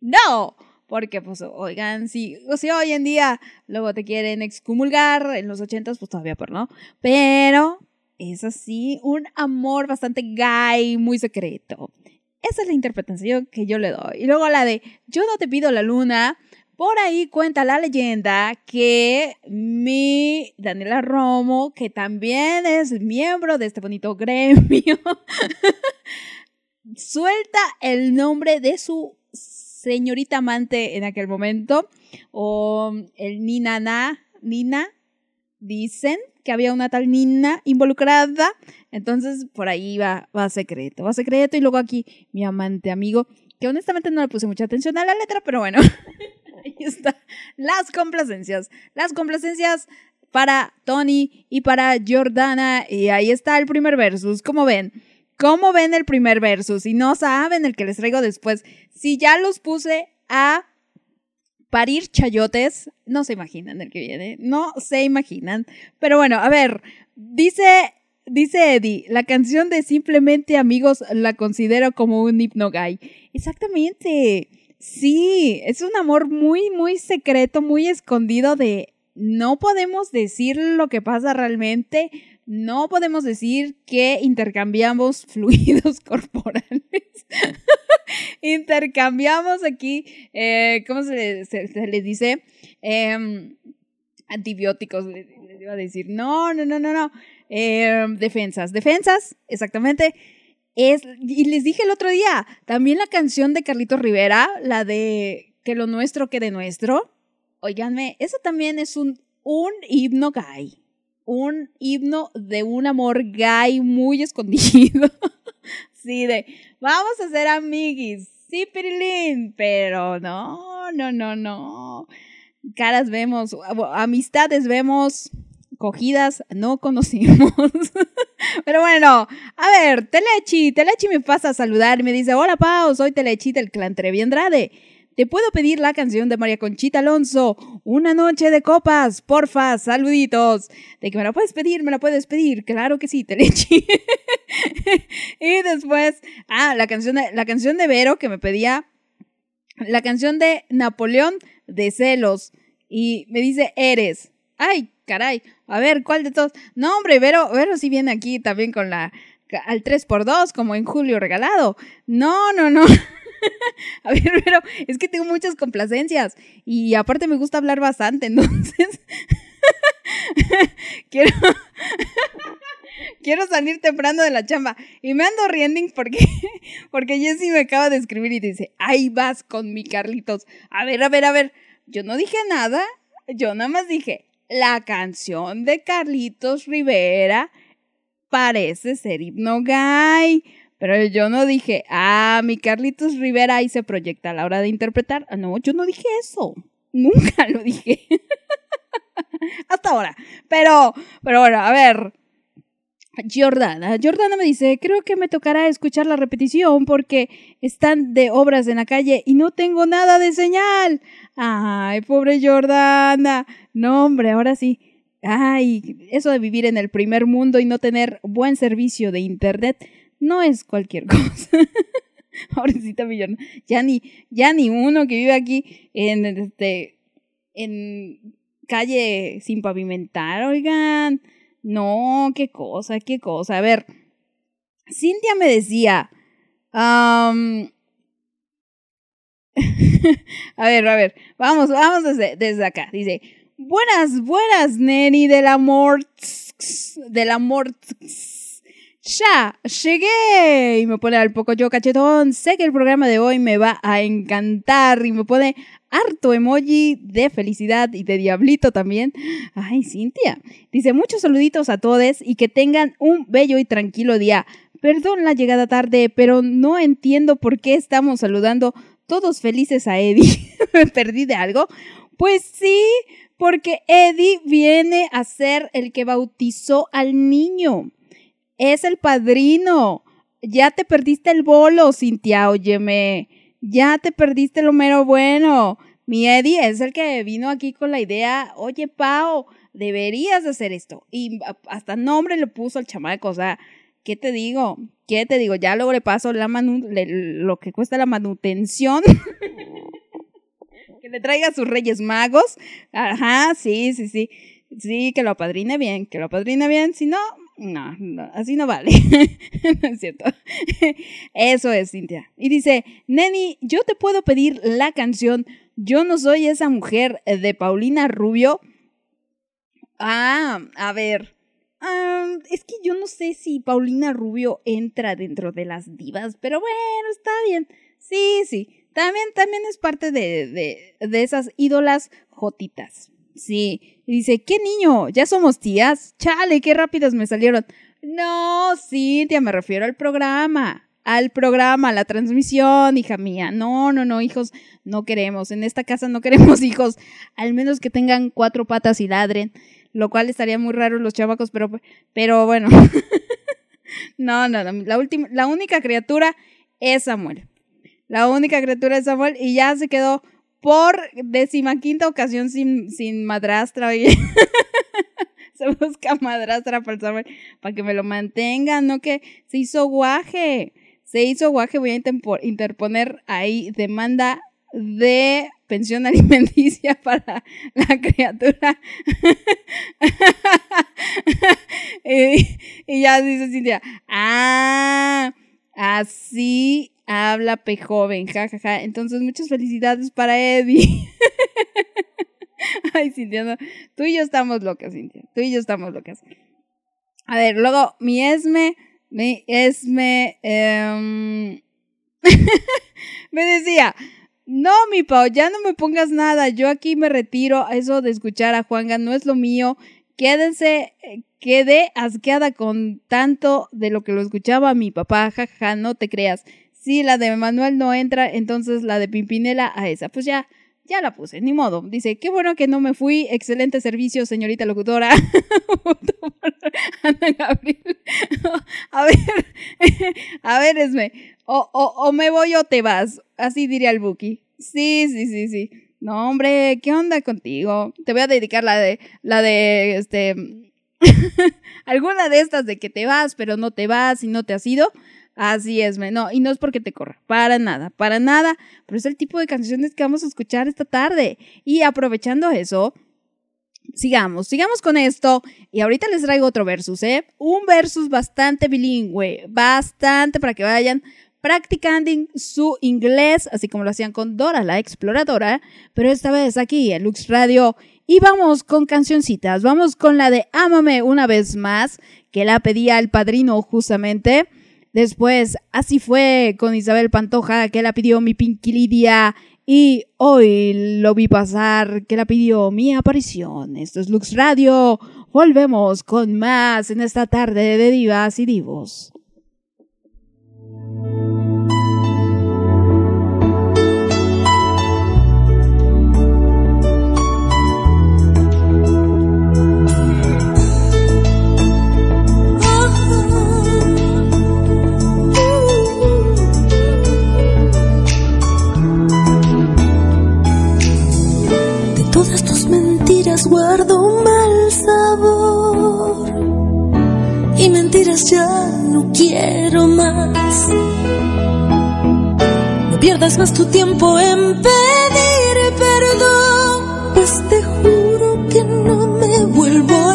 No, porque pues oigan, si, o sea, hoy en día luego te quieren excomulgar, en los ochentas pues todavía por no, pero es así un amor bastante gay, muy secreto. Esa es la interpretación que yo le doy. Y luego la de yo no te pido la luna. Por ahí cuenta la leyenda que mi Daniela Romo, que también es miembro de este bonito gremio, suelta el nombre de su señorita amante en aquel momento, o el Nina, Nina, dicen que había una tal Nina involucrada, entonces por ahí va, va secreto, va secreto, y luego aquí mi amante amigo que honestamente no le puse mucha atención a la letra, pero bueno, ahí está. Las complacencias. Las complacencias para Tony y para Jordana. Y ahí está el primer versus. ¿Cómo ven? ¿Cómo ven el primer versus? Si no saben el que les traigo después, si ya los puse a parir chayotes, no se imaginan el que viene, no se imaginan. Pero bueno, a ver, dice, dice Eddie, la canción de Simplemente Amigos la considero como un hipno gay. Exactamente. Sí, es un amor muy, muy secreto, muy escondido de no podemos decir lo que pasa realmente, no podemos decir que intercambiamos fluidos corporales. intercambiamos aquí, eh, ¿cómo se, le- les dice? Em, antibióticos, les, les iba a decir. No, no, no, no, no. Em, defensas, defensas, exactamente. Es, y les dije el otro día, también la canción de Carlitos Rivera, la de Que lo nuestro quede nuestro. Oiganme, eso también es un, un himno gay. Un himno de un amor gay muy escondido. sí, de vamos a ser amiguis. Sí, Pirilín, pero no, no, no, no. Caras vemos, amistades vemos, cogidas no conocimos. Pero bueno, a ver, Telechi, Telechi me pasa a saludar y me dice, hola Pau, soy Telechi del clan Trevi Andrade. Te puedo pedir la canción de María Conchita Alonso, Una noche de copas, porfa, saluditos. De que me la puedes pedir, me la puedes pedir, claro que sí, Telechi. y después, ah, la canción de, la canción de Vero que me pedía, la canción de Napoleón de celos. Y me dice, eres. Ay, caray. A ver, ¿cuál de todos? No, hombre, Vero, Vero sí viene aquí también con la al 3x2, como en Julio Regalado. No, no, no. A ver, pero es que tengo muchas complacencias y aparte me gusta hablar bastante, entonces quiero quiero salir temprano de la chamba y me ando riendo porque porque Jessy me acaba de escribir y dice, "Ahí vas con mi Carlitos." A ver, a ver, a ver. Yo no dije nada. Yo nada más dije, "La canción de Carlitos Rivera parece ser himno gay." Pero yo no dije, ah, mi Carlitos Rivera ahí se proyecta a la hora de interpretar. Ah, No, yo no dije eso. Nunca lo dije. Hasta ahora. Pero, pero bueno, a ver. Jordana. Jordana me dice, creo que me tocará escuchar la repetición porque están de obras en la calle y no tengo nada de señal. Ay, pobre Jordana. No, hombre, ahora sí. Ay, eso de vivir en el primer mundo y no tener buen servicio de internet no es cualquier cosa. Pobrecita millón. Ya ni, ya ni uno que vive aquí en este en calle sin pavimentar, oigan. No, qué cosa, qué cosa. A ver, Cintia me decía. a ver, a ver, vamos, vamos desde, desde acá. Dice, buenas, buenas, neni del amor, del amor. Ya, llegué. Y me pone al poco yo cachetón. Sé que el programa de hoy me va a encantar. Y me pone harto emoji de felicidad y de diablito también. Ay, Cintia. Dice muchos saluditos a todos y que tengan un bello y tranquilo día. Perdón la llegada tarde, pero no entiendo por qué estamos saludando todos felices a Eddie. ¿Me perdí de algo? Pues sí, porque Eddie viene a ser el que bautizó al niño. Es el padrino. Ya te perdiste el bolo, Cintia, óyeme. Ya te perdiste lo mero bueno. Mi Eddie es el que vino aquí con la idea, oye, Pau, deberías de hacer esto. Y hasta nombre le puso al chamaco, o sea, ¿qué te digo? ¿Qué te digo? Ya luego le paso la manu lo que cuesta la manutención. que le traiga a sus reyes magos. Ajá, sí, sí, sí. Sí, que lo apadrine bien, que lo apadrine bien. Si no, no, no, así no vale. no es cierto. Eso es, Cintia. Y dice, Neni, yo te puedo pedir la canción Yo no soy esa mujer de Paulina Rubio. Ah, a ver. Es que yo no sé si Paulina Rubio entra dentro de las divas, pero bueno, está bien. Sí, sí. También, también es parte de, de, de esas ídolas jotitas. Sí. Y dice, ¿qué niño? ¿Ya somos tías? Chale, qué rápidas me salieron. No, Cintia, me refiero al programa. al programa, a la transmisión, hija mía. No, no, no, hijos, no queremos. En esta casa no queremos hijos, al menos que tengan cuatro patas y ladren, lo cual estaría muy raro los chamacos, pero, pero bueno. no, no, no, la última, la única criatura es Samuel. La única criatura es Samuel y ya se quedó por decimaquinta ocasión sin, sin madrastra. oye. se busca madrastra para para que me lo mantengan, no que se hizo guaje. Se hizo guaje, voy a interponer ahí demanda de pensión alimenticia para la criatura. y, y ya dice Cintia, ah, así habla P joven, jajaja. Entonces, muchas felicidades para Eddie. Ay, Cintia, no. tú y yo estamos locas, Cintia. Tú y yo estamos locas. A ver, luego, mi Esme, mi Esme, em, me decía, no, mi Pau, ya no me pongas nada, yo aquí me retiro, eso de escuchar a Juanga no es lo mío, quédense, eh, quedé asqueada con tanto de lo que lo escuchaba mi papá, jajaja, no te creas. Si la de Manuel no entra, entonces la de Pimpinela a esa, pues ya, ya la puse, ni modo. Dice, qué bueno que no me fui, excelente servicio, señorita locutora. Ana Gabriel. A ver, a ver, Esme, o, o, me voy o te vas, así diría el Buki. Sí, sí, sí, sí. No, hombre, ¿qué onda contigo? Te voy a dedicar la de, la de, este, alguna de estas de que te vas, pero no te vas y no te has ido. Así es, me, no, y no es porque te corra, para nada, para nada, pero es el tipo de canciones que vamos a escuchar esta tarde. Y aprovechando eso, sigamos, sigamos con esto. Y ahorita les traigo otro versus, ¿eh? Un versus bastante bilingüe, bastante para que vayan practicando su inglés, así como lo hacían con Dora la exploradora, pero esta vez aquí en Lux Radio. Y vamos con cancioncitas, vamos con la de Ámame una vez más, que la pedía el padrino justamente. Después, así fue con Isabel Pantoja, que la pidió mi Pinky Lidia. Y hoy lo vi pasar, que la pidió mi aparición. Esto es Lux Radio. Volvemos con más en esta tarde de divas y divos. Guardo un mal sabor. Y mentiras ya no quiero más. No pierdas más tu tiempo en pedir perdón. Pues te juro que no me vuelvo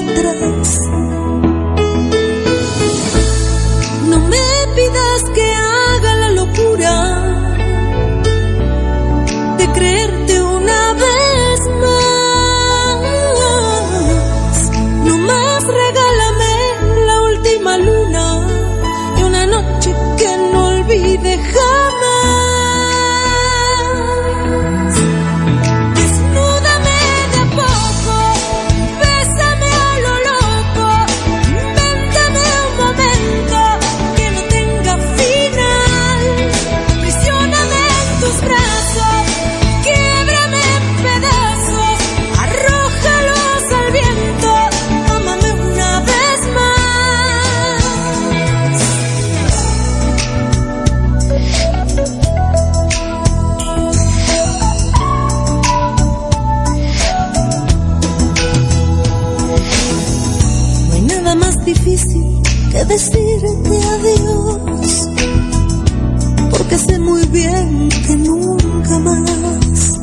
que nunca más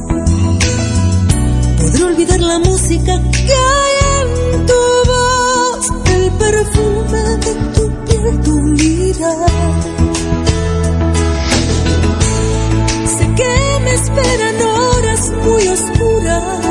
podré olvidar la música que hay en tu voz, el perfume de tu piel, tu mirar. Sé que me esperan horas muy oscuras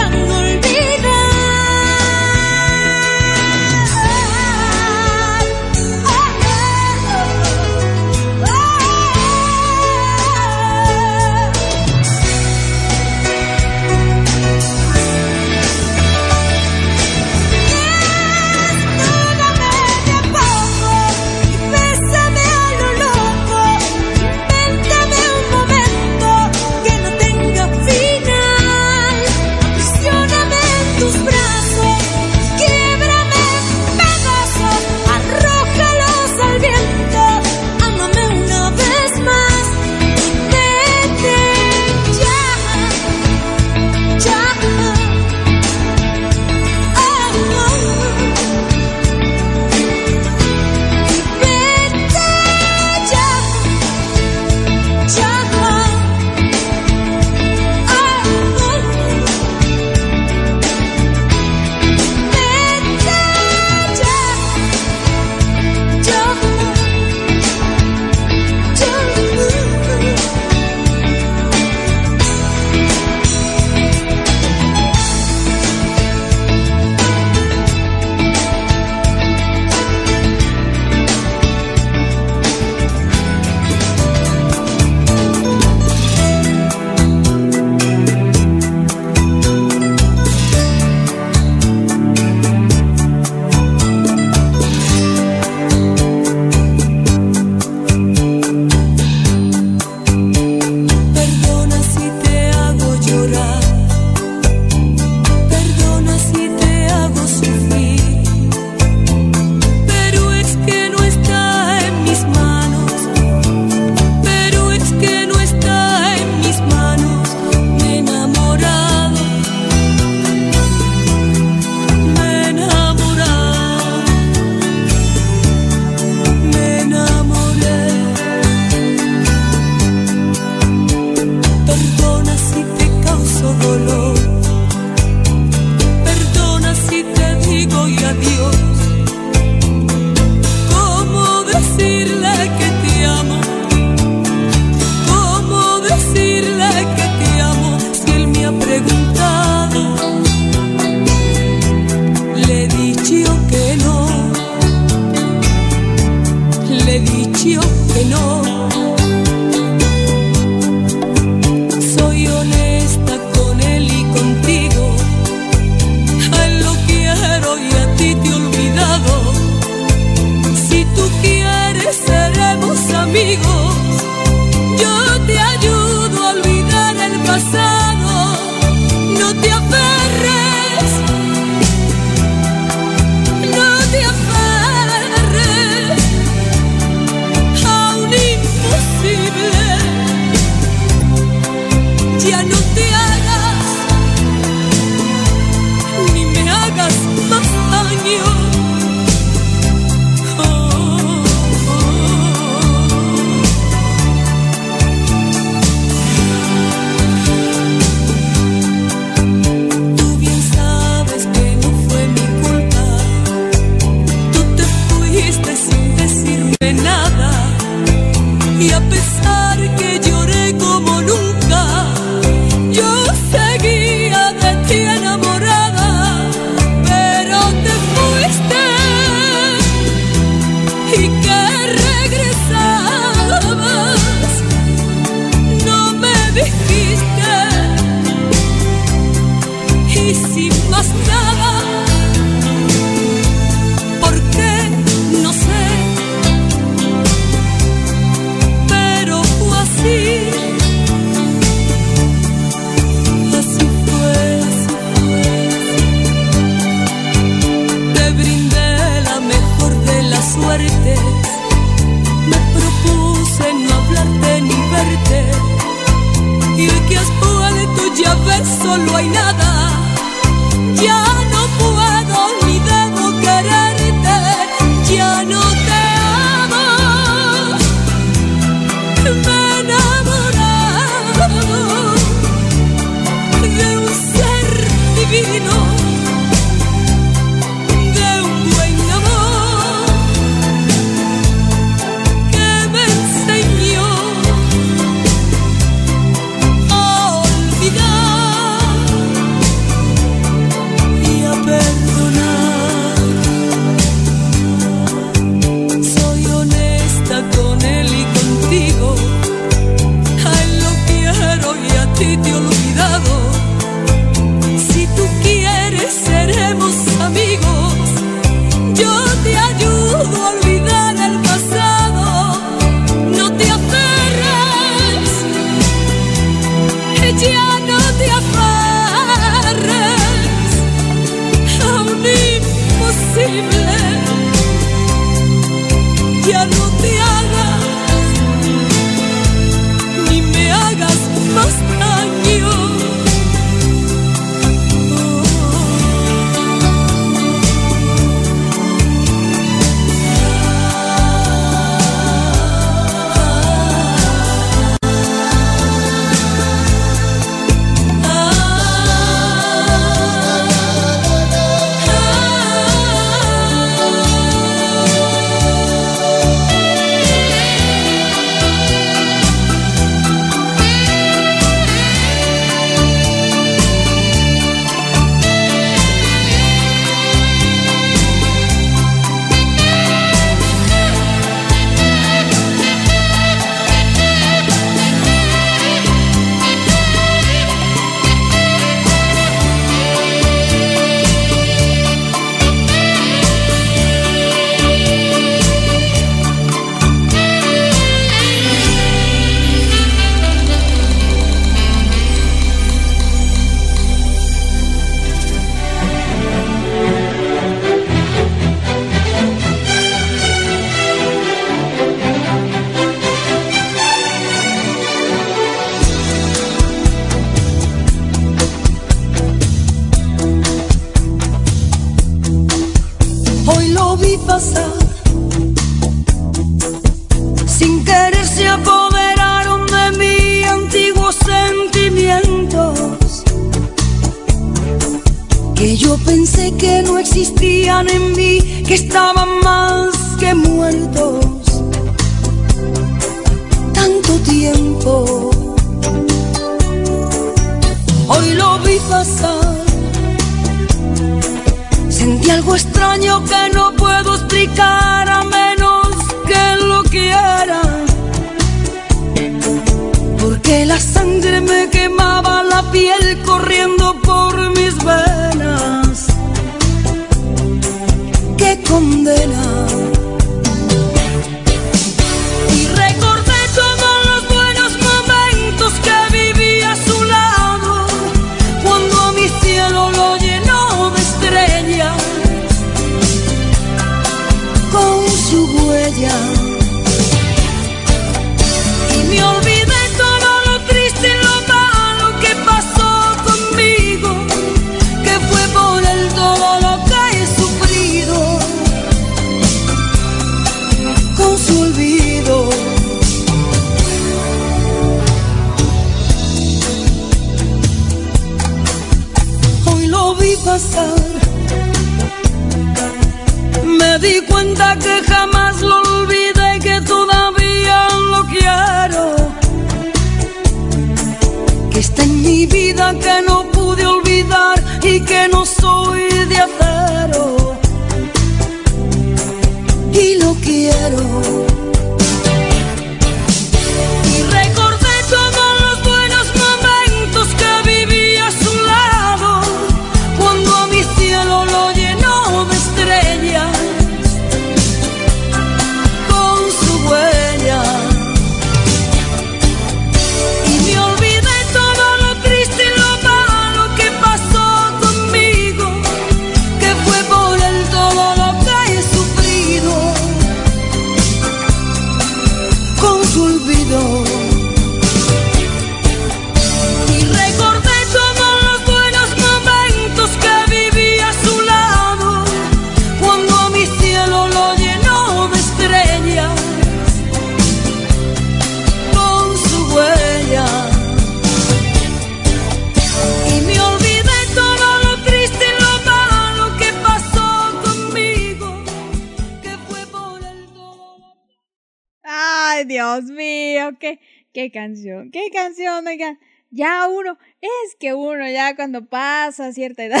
pasa cierta edad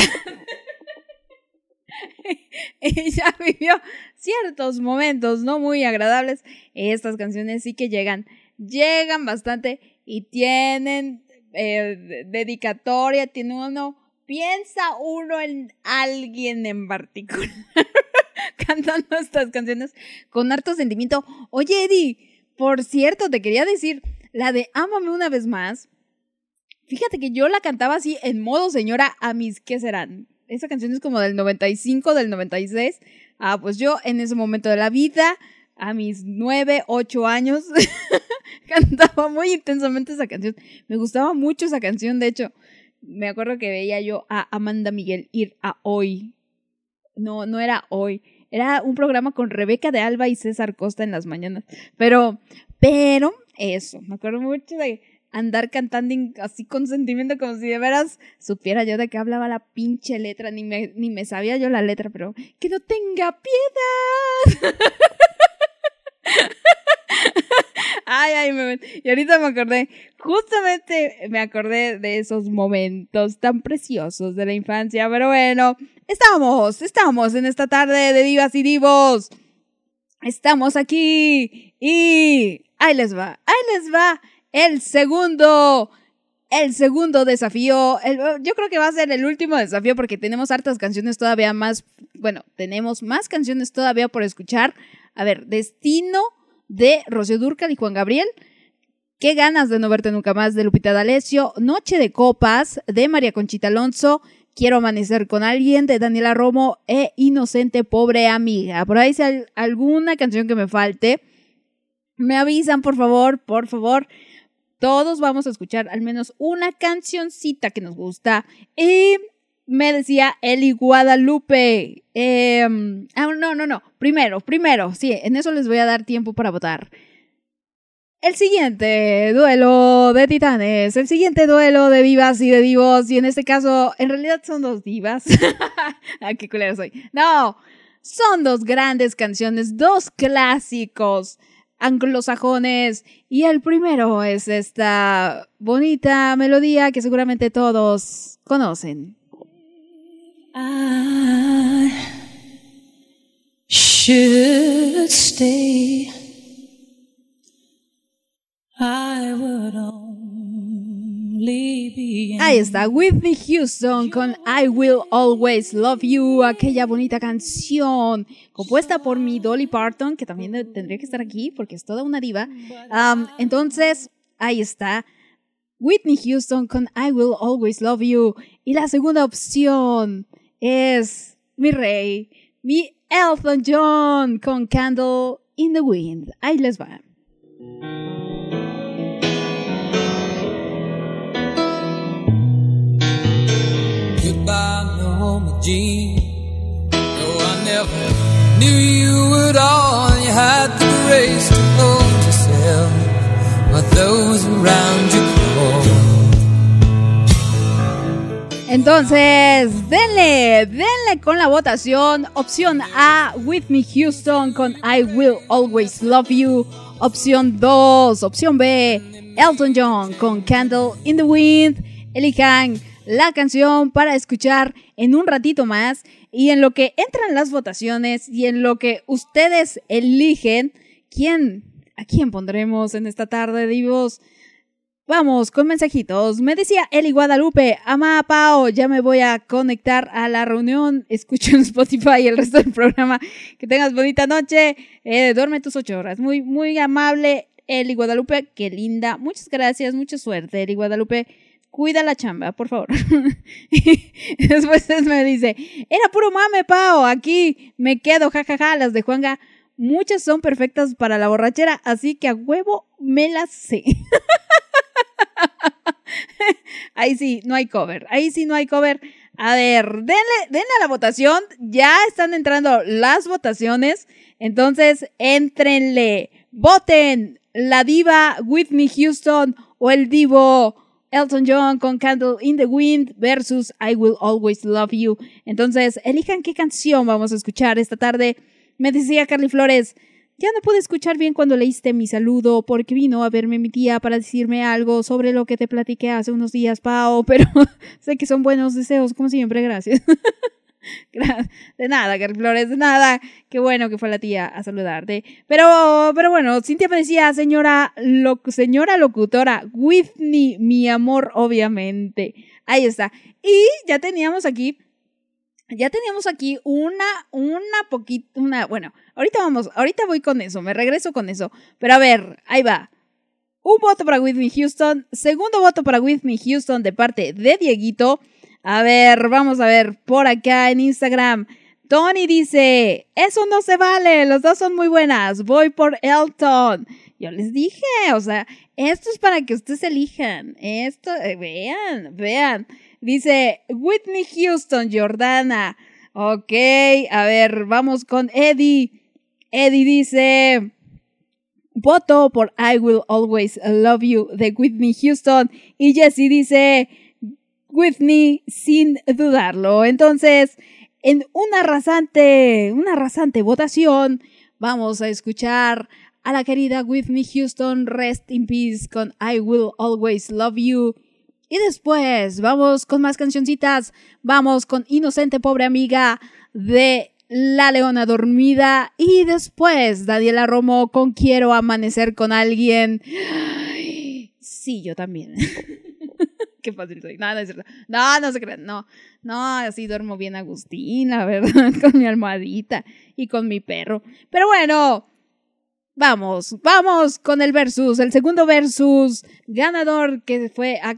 ya vivió ciertos momentos no muy agradables, estas canciones sí que llegan, llegan bastante y tienen eh, de- dedicatoria, tiene uno, piensa uno en alguien en particular cantando estas canciones con harto sentimiento. Oye, Eddie, por cierto, te quería decir, la de Ámame una vez más, fíjate que yo la cantaba así en modo señora a mis, ¿qué serán? Esa canción es como del 95, del 96. Ah, pues yo en ese momento de la vida, a mis 9, 8 años, cantaba muy intensamente esa canción. Me gustaba mucho esa canción, de hecho. Me acuerdo que veía yo a Amanda Miguel ir a Hoy. No, no era Hoy. Era un programa con Rebeca de Alba y César Costa en las mañanas. Pero, pero, eso. Me acuerdo mucho de andar cantando así con sentimiento, como si de veras supiera yo de qué hablaba la pinche letra. Ni me, ni me sabía yo la letra, pero que no tenga piedad. Ay, ay, y ahorita me acordé, justamente me acordé de esos momentos tan preciosos de la infancia, pero bueno, estamos, estamos en esta tarde de divas y divos. Estamos aquí y ahí les va, ahí les va el segundo, el segundo desafío. Yo creo que va a ser el último desafío porque tenemos hartas canciones todavía más, bueno, tenemos más canciones todavía por escuchar. A ver, Destino de Rocío Dúrcal y Juan Gabriel. Qué ganas de no verte nunca más de Lupita D'Alessio. Noche de copas de María Conchita Alonso. Quiero amanecer con alguien de Daniela Romo e Inocente Pobre Amiga. Por ahí si hay alguna canción que me falte, me avisan por favor, por favor. Todos vamos a escuchar al menos una cancioncita que nos gusta. Y me decía Eli Guadalupe. em, ah, no, no, no. Primero, primero. Sí, en eso les voy a dar tiempo para votar. El siguiente duelo de titanes, el siguiente duelo de divas y de divos, y en este caso, en realidad son dos divas. ah, qué culera soy. No, son dos grandes canciones, dos clásicos anglosajones, y el primero es esta bonita melodía que seguramente todos conocen. Should stay. Ahí está, Whitney Houston con I Will Always Love You, aquella bonita canción compuesta por mi Dolly Parton, que también tendría que estar aquí porque es toda una diva. Am, entonces, ahí está. Whitney Houston con I Will Always Love You. Y la segunda opción es mi rey, mi Elton John con Candle in the Wind. Ahí les va. Norma Jean. No, I never knew you at all. You had the grace to hold yourself while those around you crawled. Entonces, denle, denle con la votación. Opción A, Whitney Houston con I Will Always Love You. Opción 2, opción B, Elton John con Candle in the Wind. Elijan la canción para escuchar en un ratito más. Y en lo que entran las votaciones y en lo que ustedes eligen, ¿quién, a quién pondremos en esta tarde, divos? Vamos con mensajitos. Me decía Eli Guadalupe, ama Pao, ya me voy a conectar a la reunión. Escucho en Spotify el resto del programa. Que tengas bonita noche. Eh, duerme tus ocho horas. Muy, muy amable Eli Guadalupe. Qué linda. Muchas gracias, mucha suerte, Eli Guadalupe. Cuida la chamba, por favor. y después me dice, era puro mame, Pao. Aquí me quedo, jajaja. Las de Juanga, muchas son perfectas para la borrachera, así que a huevo me las sé. Ahí sí, no hay cover. Ahí sí no hay cover. A ver, denle, denle a la votación. Ya están entrando las votaciones. Entonces, entrenle. Voten la diva Whitney Houston o el divo Elton John con Candle in the Wind versus I Will Always Love You. Entonces, elijan qué canción vamos a escuchar esta tarde. Me decía Carly Flores, ya no pude escuchar bien cuando leíste mi saludo porque vino a verme mi tía para decirme algo sobre lo que te platiqué hace unos días, Pao, pero sé que son buenos deseos, como siempre, gracias. De nada, Gary Flores, de nada. Qué bueno que fue la tía a saludarte. Pero, pero bueno, Cintia me decía, señora, lo, señora locutora, Whitney, mi amor, obviamente. Ahí está. Y ya teníamos aquí, ya teníamos aquí una, una poquito, una, bueno, ahorita vamos, ahorita voy con eso, me regreso con eso. Pero a ver, ahí va. Un voto para Whitney Houston, segundo voto para Whitney Houston de parte de Dieguito. A ver, vamos a ver por acá en Instagram. Tony dice, eso no se vale, los dos son muy buenas, voy por Elton. Yo les dije, o sea, esto es para que ustedes elijan. Esto, eh, vean, vean. Dice Whitney Houston, Jordana. Ok, a ver, vamos con Eddie. Eddie dice, voto por I Will Always Love You de Whitney Houston. Y Jesse dice, Whitney sin dudarlo. Entonces, en una arrasante, una arrasante votación, vamos a escuchar a la querida Whitney Houston, Rest in Peace con I Will Always Love You. Y después vamos con más cancioncitas. Vamos con Inocente Pobre Amiga de La Leona Dormida. Y después Daniela Romo con Quiero Amanecer con Alguien. Sí, yo también. Qué fácil soy. No, no es cierto. No, no se crean. No, no, así duermo bien Agustín, la verdad, con mi almohadita y con mi perro. Pero bueno, vamos, vamos con el versus, el segundo versus ganador que fue a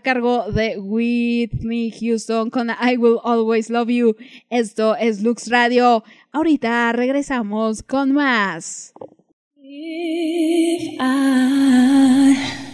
cargo de Whitney Houston con I Will Always Love You. Esto es Lux Radio. Ahorita regresamos con más. If I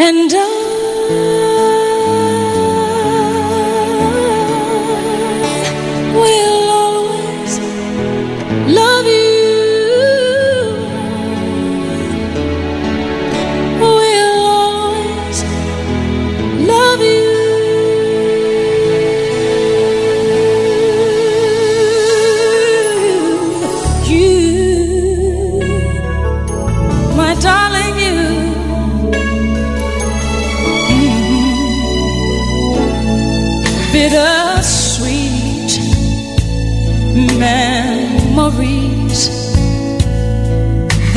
And I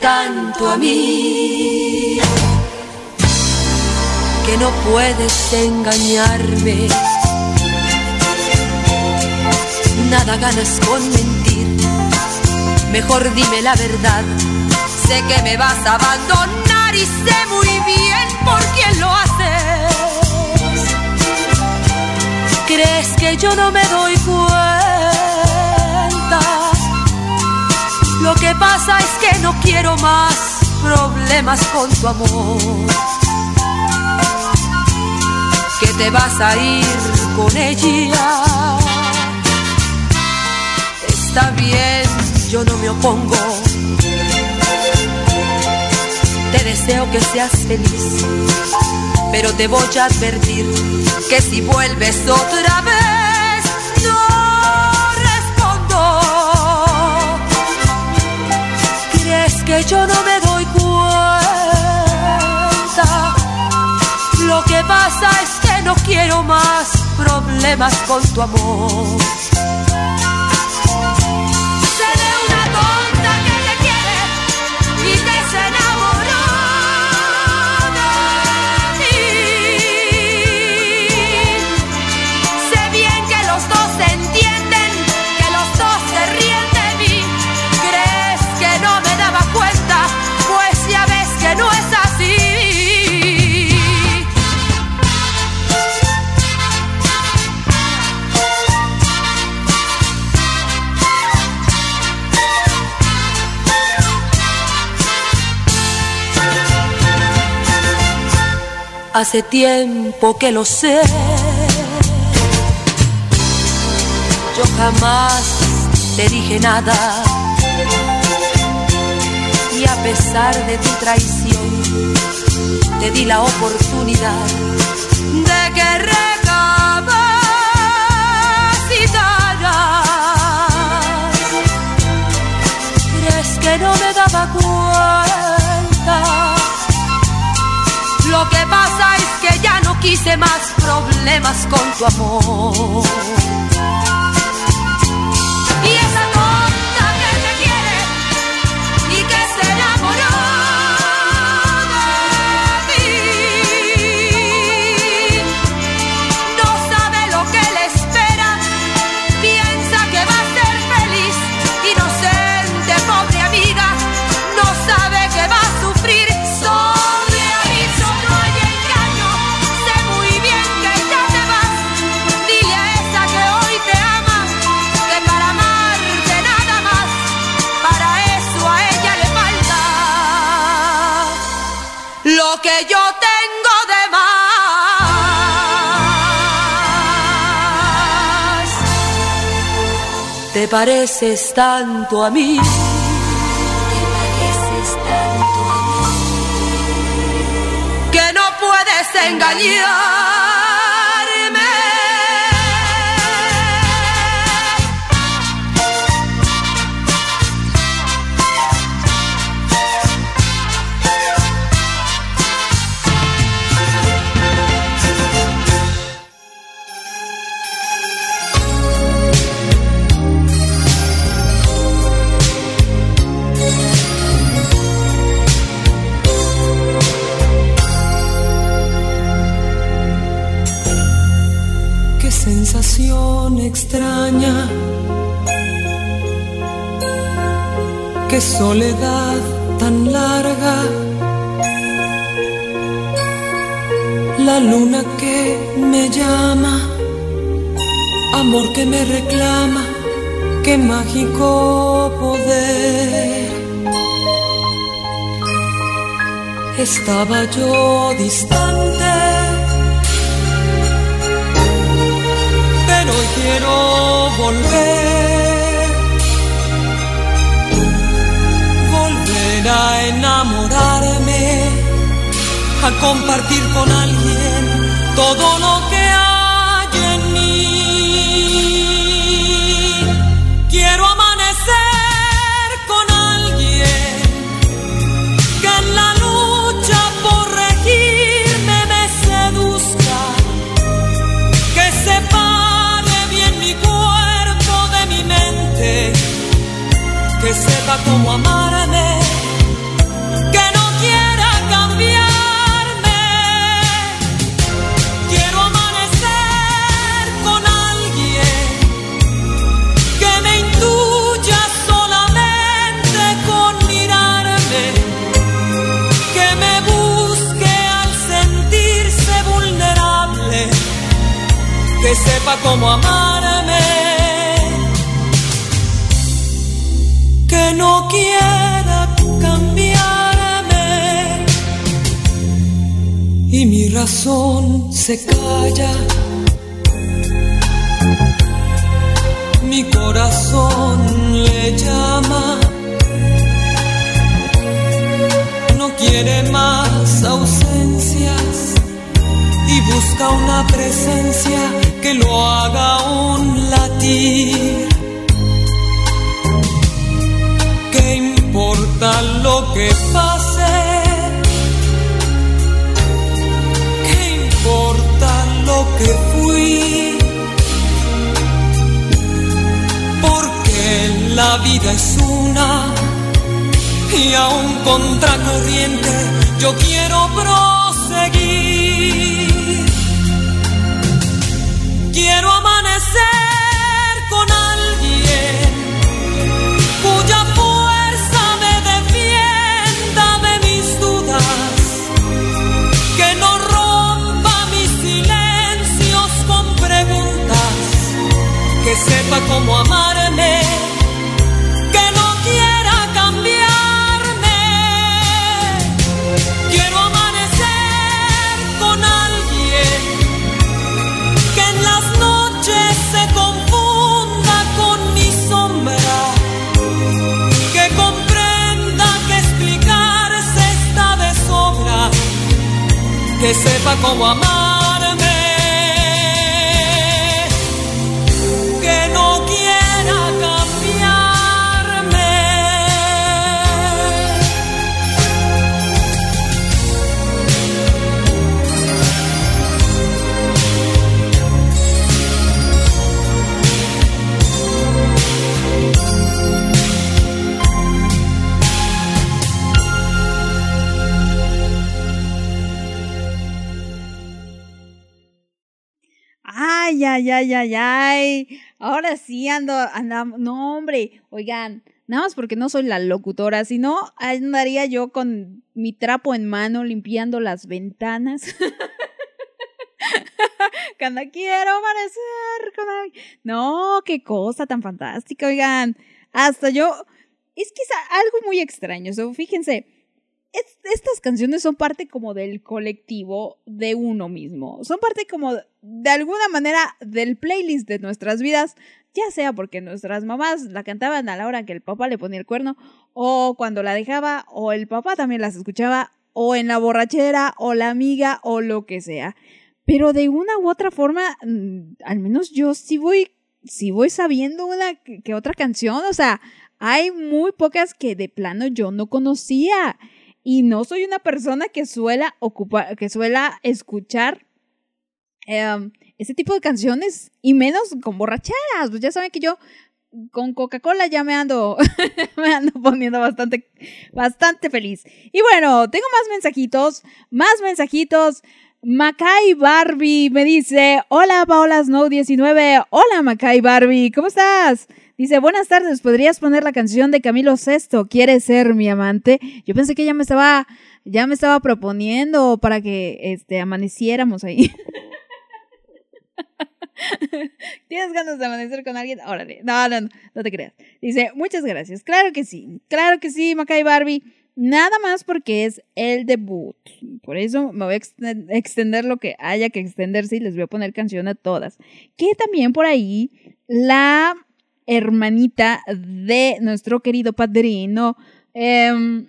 Tanto a mí que no puedes engañarme. Nada ganas con mentir, mejor dime la verdad. Sé que me vas a abandonar y sé muy bien por quién lo haces. ¿Crees que yo no me doy cuenta? Lo que pasa es que no quiero más problemas con tu amor. Que te vas a ir con ella. Está bien, yo no me opongo. Te deseo que seas feliz, pero te voy a advertir que si vuelves otra yo no me doy cuenta? Lo que pasa es que no quiero más problemas con tu amor. Hace tiempo que lo sé. Yo jamás te dije nada. Y a pesar de tu traición, te di la oportunidad de que recapacitaras. ¿Crees que no me daba cuenta? Quise más problemas con tu amor. Pareces tanto a mí. Te pareces tanto a mí. Que no puedes engañarme. Reclama. Qué mágico poder. Estaba yo distante. pero quiero volver, volver a enamorarme, a compartir con alguien todo lo que sepa cómo amarme, que no quiera cambiarme. Quiero amanecer con alguien que me intuya solamente con mirarme, que me busque al sentirse vulnerable, que sepa cómo amar. Mi razón se calla. Mi corazón le llama. No quiere más ausencias y busca una presencia que lo haga un latir. ¿Qué importa lo que pase? Que fui? Porque la vida es una y aún contracorriente yo quiero proseguir. Quiero amanecer cómo amarme, que no quiera cambiarme. Quiero amanecer con alguien que en las noches se confunda con mi sombra, que comprenda que explicarse está de sobra, que sepa cómo amarme, Ay, ay, ay, ay. Ahora sí ando, andamos. No, hombre. Oigan, nada más porque no soy la locutora, si no, andaría yo con mi trapo en mano limpiando las ventanas. Cuando quiero amanecer con. No, qué cosa tan fantástica, oigan. Hasta yo. Es quizá algo muy extraño. fíjense. Es- estas canciones son parte como del colectivo de uno mismo. Son parte como de alguna manera del playlist de nuestras vidas, ya sea porque nuestras mamás la cantaban a la hora que el papá le ponía el cuerno, o cuando la dejaba, o el papá también las escuchaba, o en la borrachera, o la amiga, o lo que sea. Pero de una u otra forma, mm, al menos yo sí voy, sí voy sabiendo una que, que otra canción, o sea, hay muy pocas que de plano yo no conocía. Y no soy una persona que suela ocupar, que suela escuchar em, ese tipo de canciones y menos con borracheras. Pues ya saben que yo con Coca-Cola ya me ando, me ando poniendo bastante, bastante feliz. Y bueno, tengo más mensajitos, más mensajitos. Macay Barbie me dice, hola Paola Snow 19, hola Macay Barbie, ¿cómo estás? Dice, buenas tardes, ¿podrías poner la canción de Camilo Sesto? ¿Quieres ser mi amante? Yo pensé que ya me estaba, ya me estaba proponiendo para que, este, amaneciéramos ahí. ¿Tienes ganas de amanecer con alguien? Órale, no, no, no, no te creas. Dice, muchas gracias. Claro que sí, claro que sí, Macay Barbie. Nada más porque es el debut. Por eso me voy a exten- extender lo que haya que extenderse y les voy a poner canción a todas. Que también por ahí la hermanita de nuestro querido padrino, em,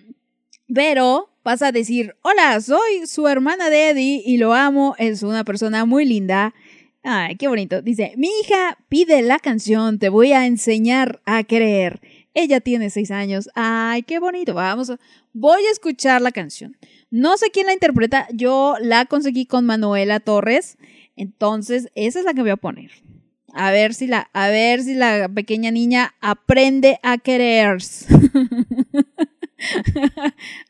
Vero, vas a decir, hola, soy su hermana de Eddie y lo amo, es una persona muy linda. Ay, qué bonito. Dice, mi hija pide la canción, te voy a enseñar a querer. Ella tiene seis años. Ay, qué bonito. Vamos, voy a escuchar la canción. No sé quién la interpreta, yo la conseguí con Manuela Torres. Entonces, esa es la que voy a poner. A ver si la, a ver si la pequeña niña aprende a querer.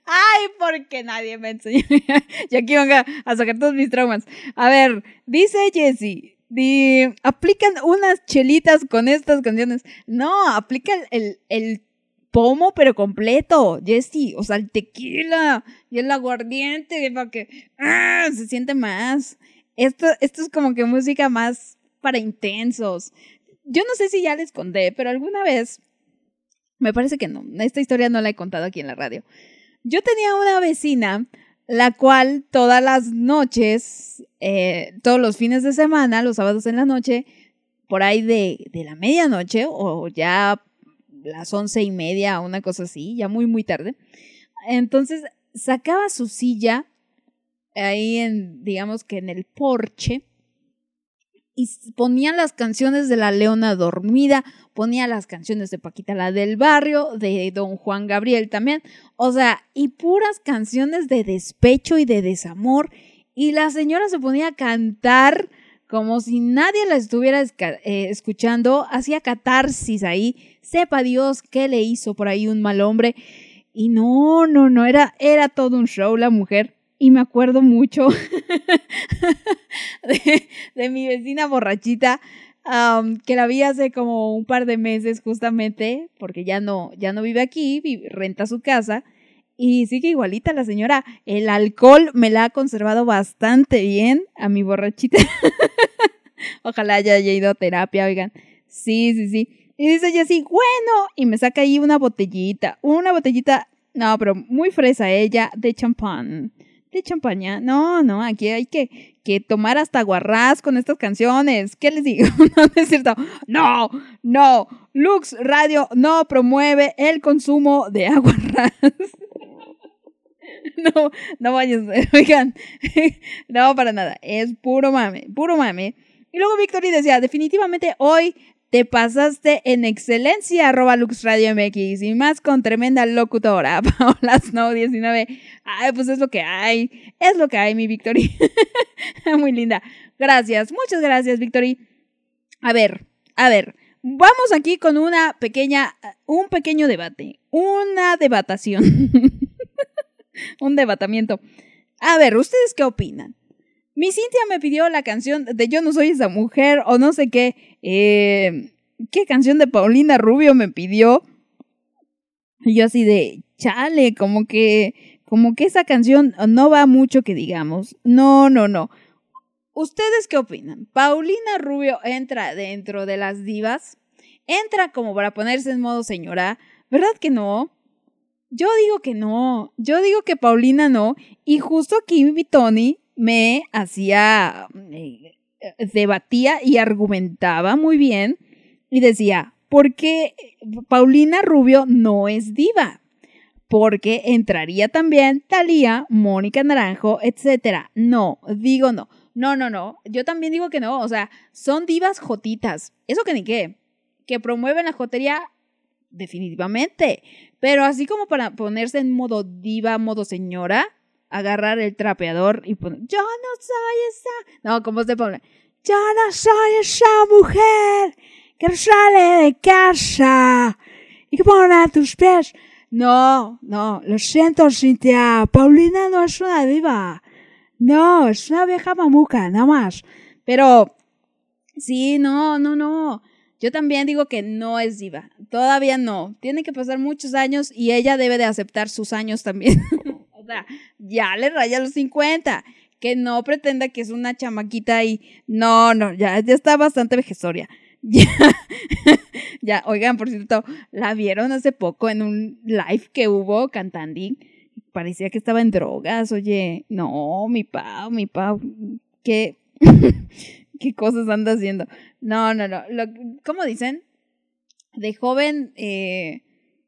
Ay, porque nadie me enseñó. Yo aquí van a, sacar todos mis traumas. A ver, dice Jessie. di- aplican unas chelitas con estas canciones. No, aplica el, el, pomo, pero completo, Jessie. O sea, el tequila y el aguardiente para que ah, se siente más. Esto, esto es como que música más para intensos. Yo no sé si ya les conté, pero alguna vez, me parece que no, esta historia no la he contado aquí en la radio. Yo tenía una vecina, la cual todas las noches, eh, todos los fines de semana, los sábados en la noche, por ahí de, de la medianoche o ya las once y media, una cosa así, ya muy, muy tarde. Entonces sacaba su silla ahí en, digamos que en el porche y s- ponía las canciones de la Leona Dormida, ponía las canciones de Paquita la del barrio, de Don Juan Gabriel también, o sea, y puras canciones de despecho y de desamor, y la señora se ponía a cantar como si nadie la estuviera eh, escuchando, hacía catarsis ahí, sepa Dios qué le hizo por ahí un mal hombre, y no, no, no, era, era todo un show la mujer. Y me acuerdo mucho de, mi vecina borrachita, que la vi hace como un par de meses justamente, porque ya no, ya no vive aquí, vi- renta su casa. Y sigue igualita la señora. El alcohol me la ha conservado bastante bien a mi borrachita. Ojalá haya ido a terapia, oigan. Sí, sí, sí. Y dice ella así, bueno, y me saca ahí una botellita, una botellita, no, pero muy fresa ella, de champán, de champaña. No, no, aquí hay que, que tomar hasta guarrás con estas canciones. ¿Qué les digo? no, es cierto. No, no. Lux Radio no promueve el consumo de aguarrás. No, no vayan, oigan, no para nada, es puro mame, puro mame. Y luego Victory decía, definitivamente hoy te pasaste en excelencia, arroba Lux MX, y más con tremenda locutora, Paola Snow 19. Ay, pues es lo que hay, es lo que hay, mi Victory. Muy linda. Gracias, muchas gracias, Victory. A ver, a ver, vamos aquí con una pequeña, un pequeño debate, una debatación. un debatamiento. A ver, ¿ustedes qué opinan? Mi Cintia me pidió la canción de Yo no soy esa mujer o no sé qué. Eh, ¿Qué canción de Paulina Rubio me pidió? Y yo así de, chale, como que, como que esa canción no va mucho que digamos. No, no, no. ¿Ustedes qué opinan? ¿Paulina Rubio entra dentro de las divas? ¿Entra como para ponerse en modo señora? ¿Verdad que no? Yo digo que no. Yo digo que Paulina no. Y justo aquí mi Tony me hacía, eh, debatía y argumentaba muy bien y decía, ¿por qué Paulina Rubio no es diva? Porque entraría también Talía, Mónica Naranjo, etcétera. No, digo no. No, no, no. Yo también digo que no. O sea, son divas jotitas. Eso que ni qué. Que promueven la jotería, definitivamente. Pero así como para ponerse en modo diva, modo señora, agarrar el trapeador y poner, yo no soy esa. No, como se pone, yo no soy esa mujer que sale de casa y que pone a tus pies. No, no, lo siento, Cintia. Paulina no es una diva. No, es una vieja mamuca, nada más. Pero, sí, no, no, no. Yo también digo que no es diva. Todavía no. Tiene que pasar muchos años y ella debe de aceptar sus años también. ya le raya los 50. Que no pretenda que es una chamaquita y no, no, ya, ya está bastante vejesoria. Ya, ya, oigan, por cierto, la vieron hace poco en un live que hubo cantando. Parecía que estaba en drogas, oye, no, mi pau, mi pau, qué, qué cosas anda haciendo. No, no, no, ¿cómo dicen? De joven, eh,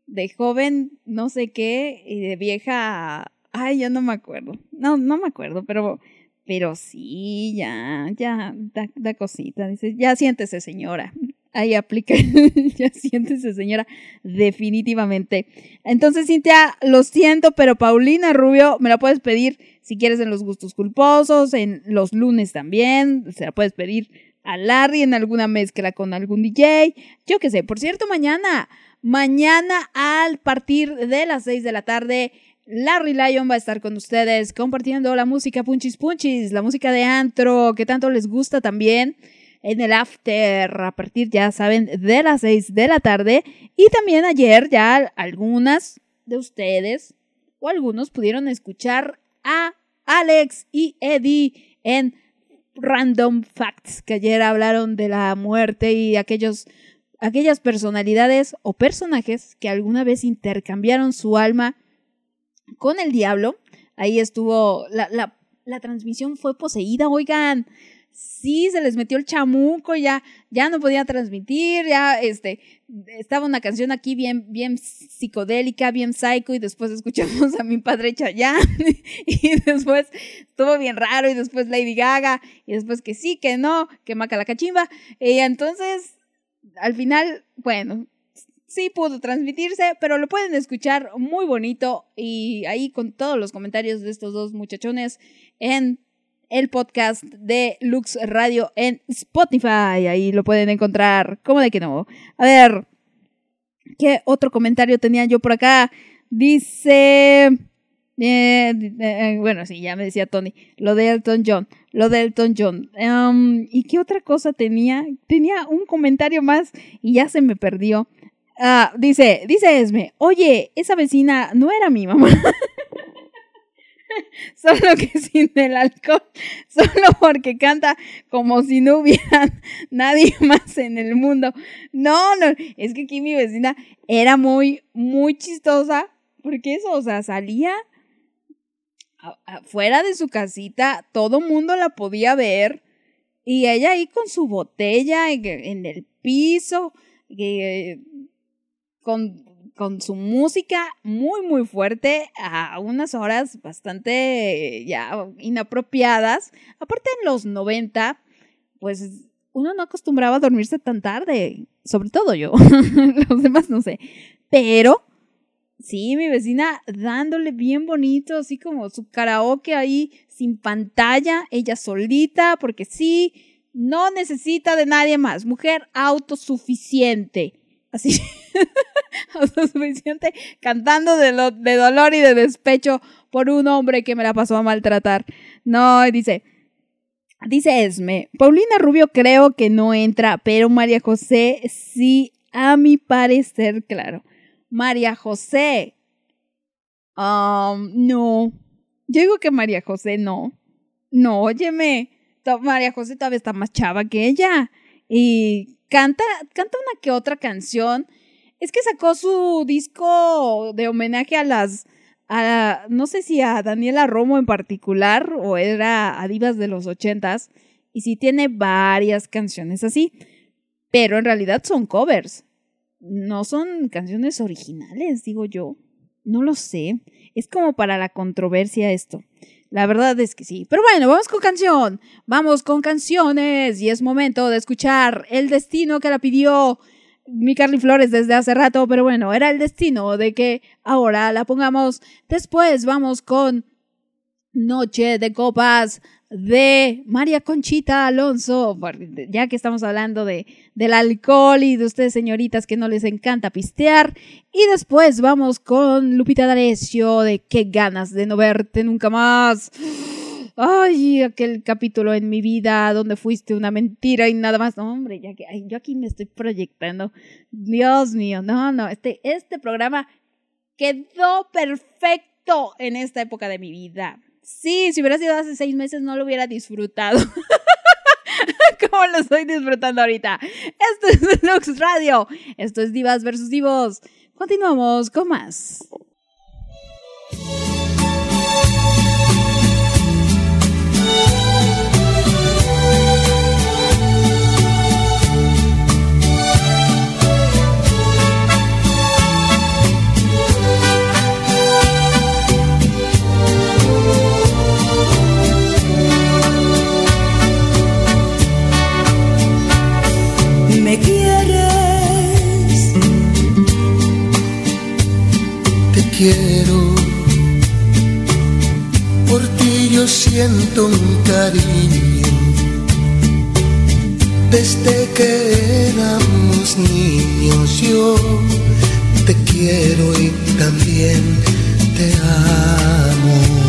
de joven, no sé qué, y de vieja, ay, ya no me acuerdo, no, no me acuerdo, pero, pero sí, ya, ya, da, da cosita, dice, ya siéntese señora, ahí aplica, ya siéntese señora, definitivamente. Entonces, Cintia, lo siento, pero Paulina Rubio, me la puedes pedir si quieres en los gustos culposos, en los lunes también, se la puedes pedir a Larry en alguna mezcla con algún DJ, yo qué sé. Por cierto, mañana, mañana al partir de las 6 de la tarde, Larry Lyon va a estar con ustedes compartiendo la música Punchis Punchis, la música de antro que tanto les gusta también en el after a partir, ya saben, de las 6 de la tarde. Y también ayer ya algunas de ustedes o algunos pudieron escuchar a Alex y Eddie en random facts que ayer hablaron de la muerte y aquellos aquellas personalidades o personajes que alguna vez intercambiaron su alma con el diablo. Ahí estuvo, la, la, la transmisión fue poseída, oigan. Sí, se les metió el chamuco, ya, ya no podía transmitir, ya, este, estaba una canción aquí bien, bien psicodélica, bien psycho, y después escuchamos a mi padre Chayanne, y después estuvo bien raro, y después Lady Gaga, y después que sí, que no, que maca la cachimba, y entonces, al final, bueno, sí pudo transmitirse, pero lo pueden escuchar muy bonito y ahí con todos los comentarios de estos dos muchachones en el podcast de Lux Radio en Spotify. Ahí lo pueden encontrar. ¿Cómo de que no? A ver, ¿qué otro comentario tenía yo por acá? Dice... eh, eh, bueno, sí, ya me decía Tony. Lo de Elton John. Lo de Elton John. ¿Y qué otra cosa tenía? Tenía un comentario más y ya se me perdió. Ah, dice, dice Esme, oye, esa vecina no era mi mamá. Solo que sin el alcohol, solo porque canta como si no hubiera nadie más en el mundo. No, no, es que aquí mi vecina era muy, muy chistosa, porque eso, o sea, salía a- afuera de su casita, todo mundo la podía ver, y ella ahí con su botella en el piso, que con, con su música muy, muy fuerte a unas horas bastante ya inapropiadas. Aparte en los 90, pues uno no acostumbraba a dormirse tan tarde, sobre todo yo, los demás no sé, pero sí, mi vecina dándole bien bonito, así como su karaoke ahí sin pantalla, ella solita, porque sí, no necesita de nadie más, mujer autosuficiente. Así, autosuficiente, cantando de, lo- de dolor y de despecho por un hombre que me la pasó a maltratar. No, dice, dice Esme, Paulina Rubio creo que no entra, pero María José sí, a mi parecer, claro. María José. um, no. Yo digo que María José no. No, óyeme. María José todavía está más chava que ella. Y canta, canta una que otra canción. Es que sacó su disco de homenaje a las. A, no sé si a Daniela Romo en particular o era a divas de los ochentas. Y sí tiene varias canciones así. Pero en realidad son covers. No son canciones originales, digo yo. No lo sé. Es como para la controversia esto. La verdad es que sí. Pero bueno, vamos con canción. Vamos con canciones. Y es momento de escuchar El Destino que la pidió mi Carly Flores desde hace rato. Pero bueno, era el destino de que ahora la pongamos. Después vamos con Noche de Copas de María Conchita Alonso. Ya que estamos hablando de, del alcohol y de ustedes, señoritas, que no les encanta pistear. Y después vamos con Lupita D'Alessio de Qué ganas de no verte nunca más. Ay, aquel capítulo en mi vida donde fuiste una mentira y nada más. No, hombre, ya que yo aquí me estoy proyectando. Dios mío, no, no, este, este programa quedó perfecto en esta época de mi vida. Sí, si hubiera sido hace seis meses no lo hubiera disfrutado. Como lo estoy disfrutando ahorita. Esto es Lux Radio. Esto es Divas versus Divos. Continuamos con más. Quiero. Por ti yo siento un cariño. Desde que éramos niños yo te quiero y también te amo.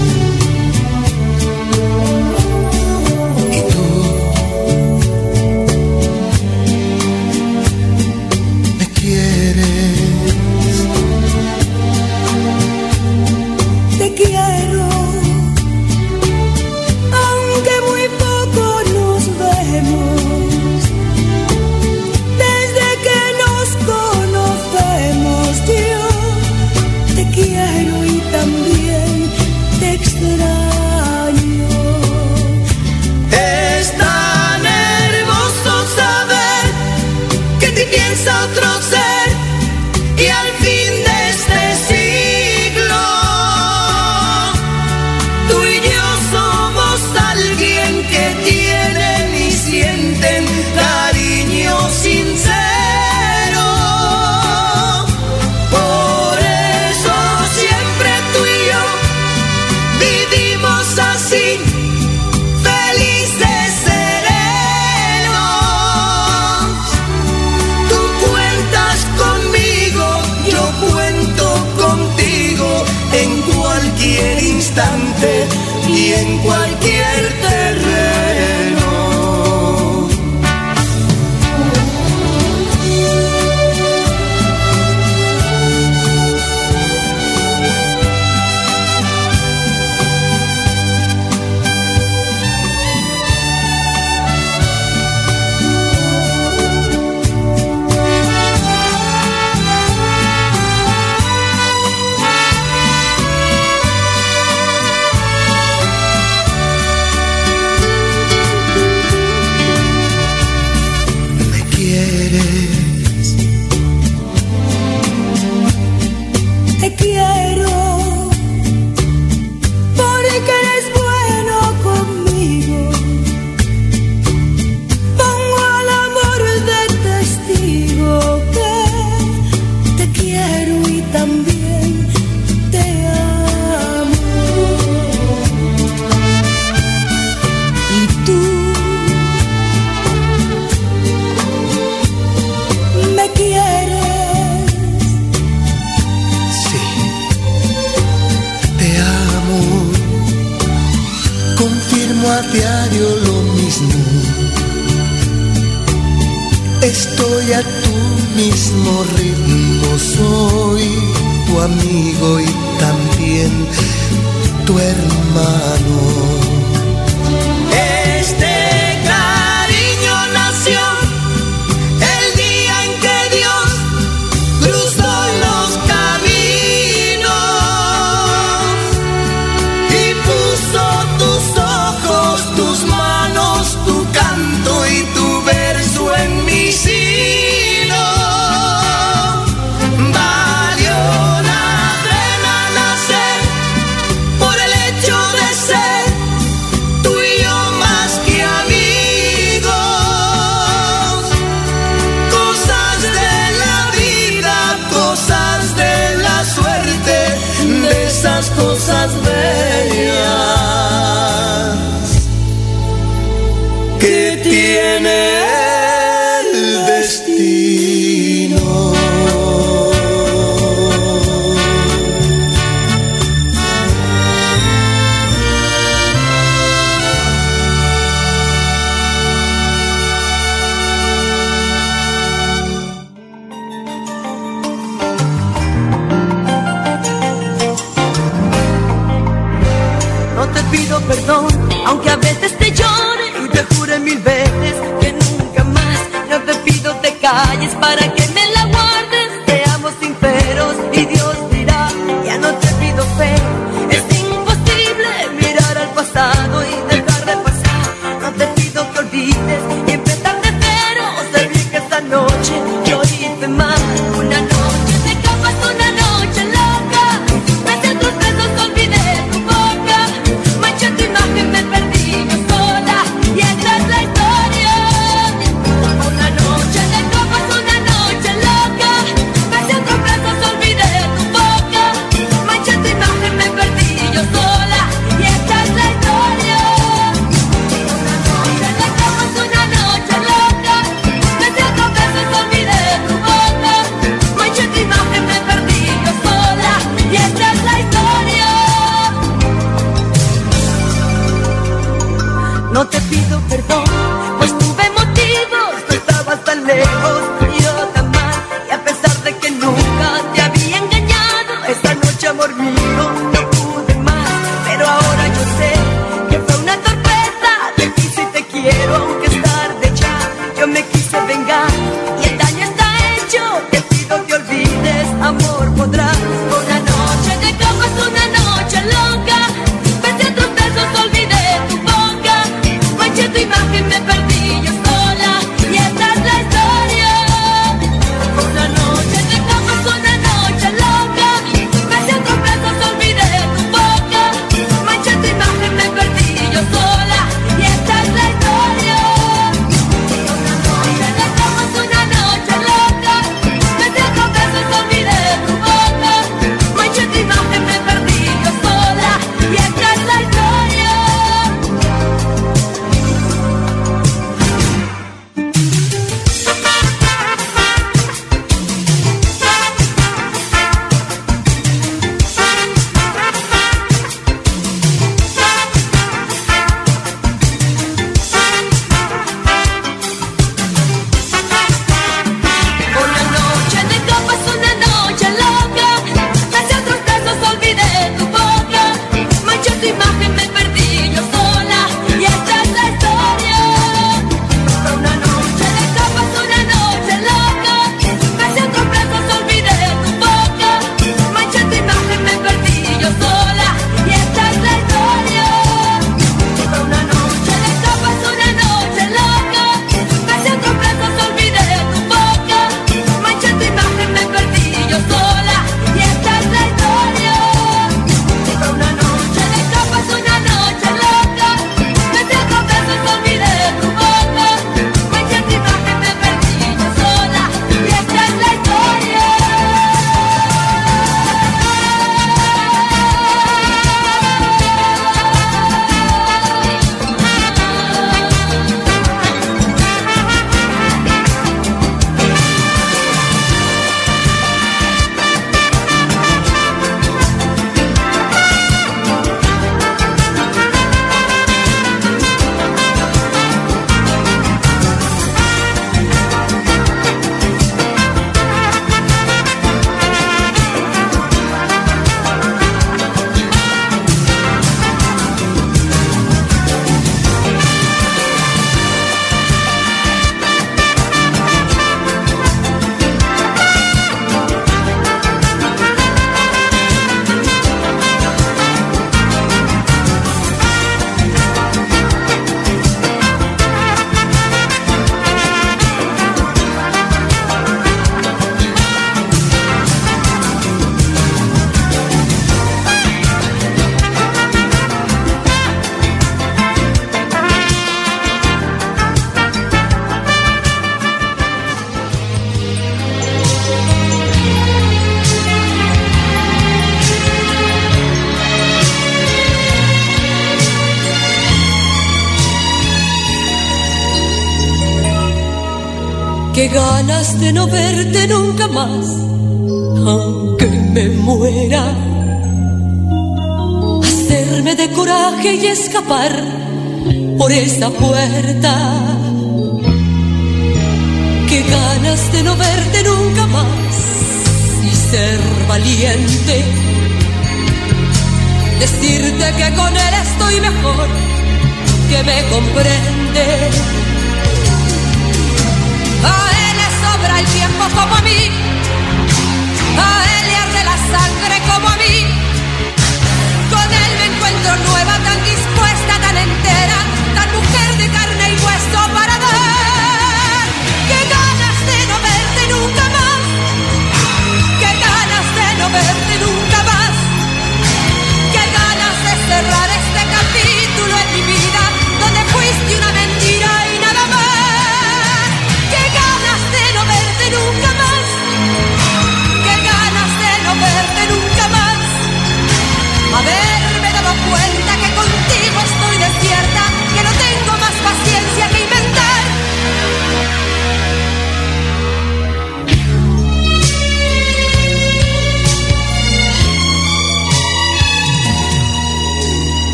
Ganas de no verte nunca más, aunque me muera. Hacerme de coraje y escapar por esa puerta. Qué ganas de no verte nunca más y ser valiente. Decirte que con él estoy mejor, que me comprende. A el tiempo como a mí. A él le arde la sangre como a mí.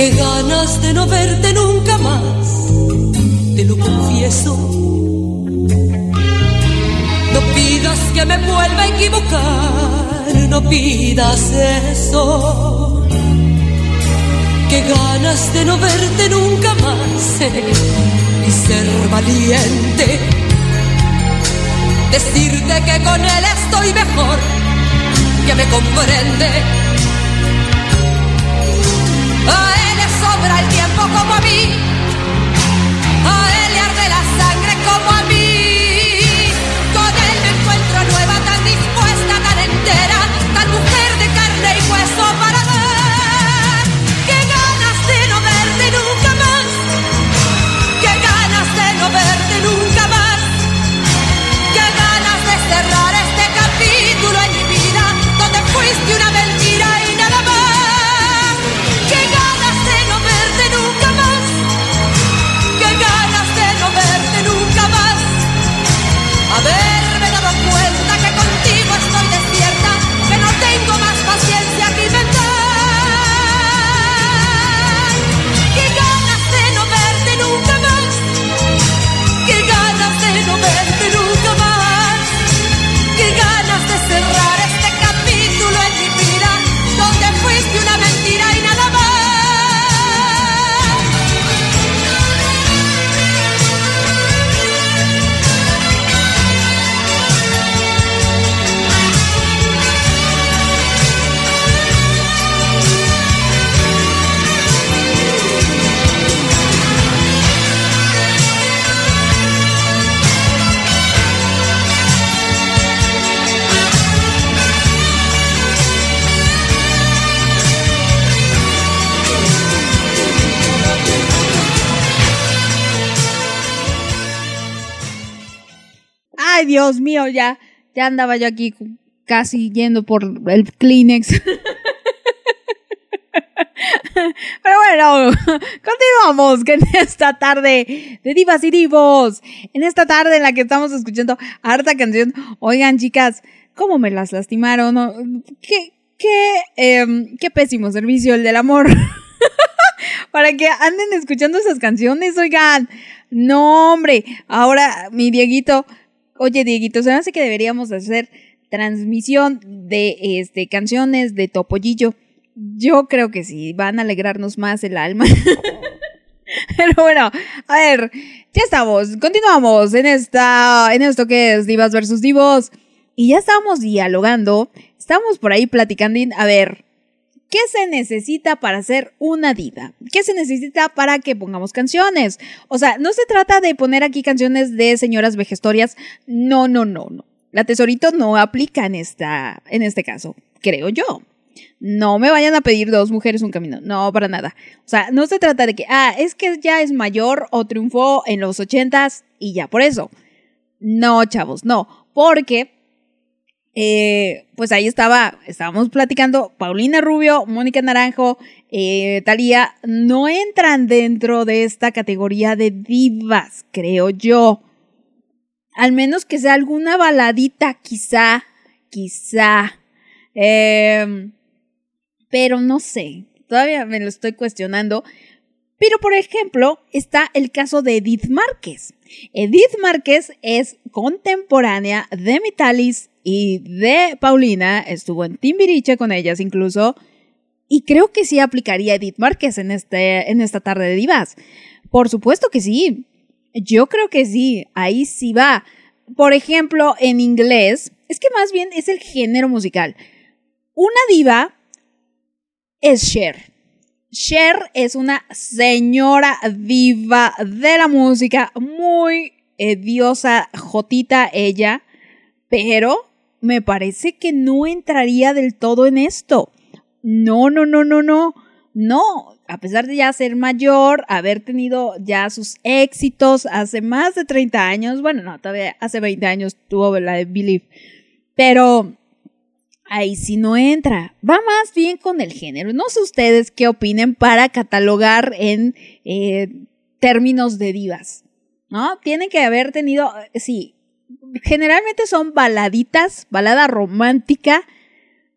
Qué ganas de no verte nunca más, te lo confieso. No pidas que me vuelva a equivocar, no pidas eso. Qué ganas de no verte nunca más eh, y ser valiente. Decirte que con él estoy mejor, que me comprende. A él le sobra el tiempo como a mí. A él le arde la sangre como a mí. Con él me encuentro nueva, tan dispuesta, tan entera, tan mujer de carne y hueso para dar. Qué ganas de no verte nunca más. Qué ganas de no verte nunca más. Qué ganas de cerrar este capítulo en mi vida, donde fuiste una mentira ya, ya andaba yo aquí casi yendo por el Kleenex. Pero bueno, continuamos que en esta tarde de divas y divos, en esta tarde en la que estamos escuchando harta canción, oigan chicas, ¿cómo me las lastimaron? ¿Qué, qué, em, qué pésimo servicio el del amor? Para que anden escuchando esas canciones, oigan. No, hombre, ahora mi Dieguito, oye Dieguito, se me hace que deberíamos hacer transmisión de este canciones de Topollillo. Yo creo que sí, van a alegrarnos más el alma. Pero bueno, a ver, ya estamos, continuamos en esta, en esto que es Divas versus Divos. Y ya estamos dialogando, estamos por ahí platicando. A ver, ¿qué se necesita para ser una diva? ¿Qué se necesita para que pongamos canciones? O sea, no se trata de poner aquí canciones de señoras vejestorias. No, no, no, no. La tesorito no aplica en esta, en este caso, creo yo. No me vayan a pedir dos mujeres un camino. No, para nada. O sea, no se trata de que, ah, es que ya es mayor o triunfó en los ochentas y ya por eso. No, chavos, no. Porque, eh, pues ahí estaba, estábamos platicando Paulina Rubio, Mónica Naranjo, eh, Thalía, no entran dentro de esta categoría de divas, creo yo. Al menos que sea alguna baladita, quizá, quizá. Em, pero no sé, todavía me lo estoy cuestionando. Pero, por ejemplo, está el caso de Edith Márquez. Edith Márquez es contemporánea de Mitalis y de Paulina, estuvo en Timbiriche con ellas incluso, y creo que sí aplicaría Edith Márquez en, este, en esta tarde de divas. Por supuesto que sí. Yo creo que sí, ahí sí va. Por ejemplo, en inglés, es que más bien es el género musical. Una diva es Cher. Cher es una señora diva de la música, muy eh, diosa, jotita ella, pero me parece que no entraría del todo en esto. No, no, no, no, no, no. A pesar de ya ser mayor, haber tenido ya sus éxitos hace más de 30 años, bueno, no, todavía hace 20 años tuvo la de Believe, pero ahí sí no entra. Va más bien con el género. No sé ustedes qué opinen para catalogar en eh, términos de divas, ¿no? Tienen que haber tenido, sí, generalmente son baladitas, balada romántica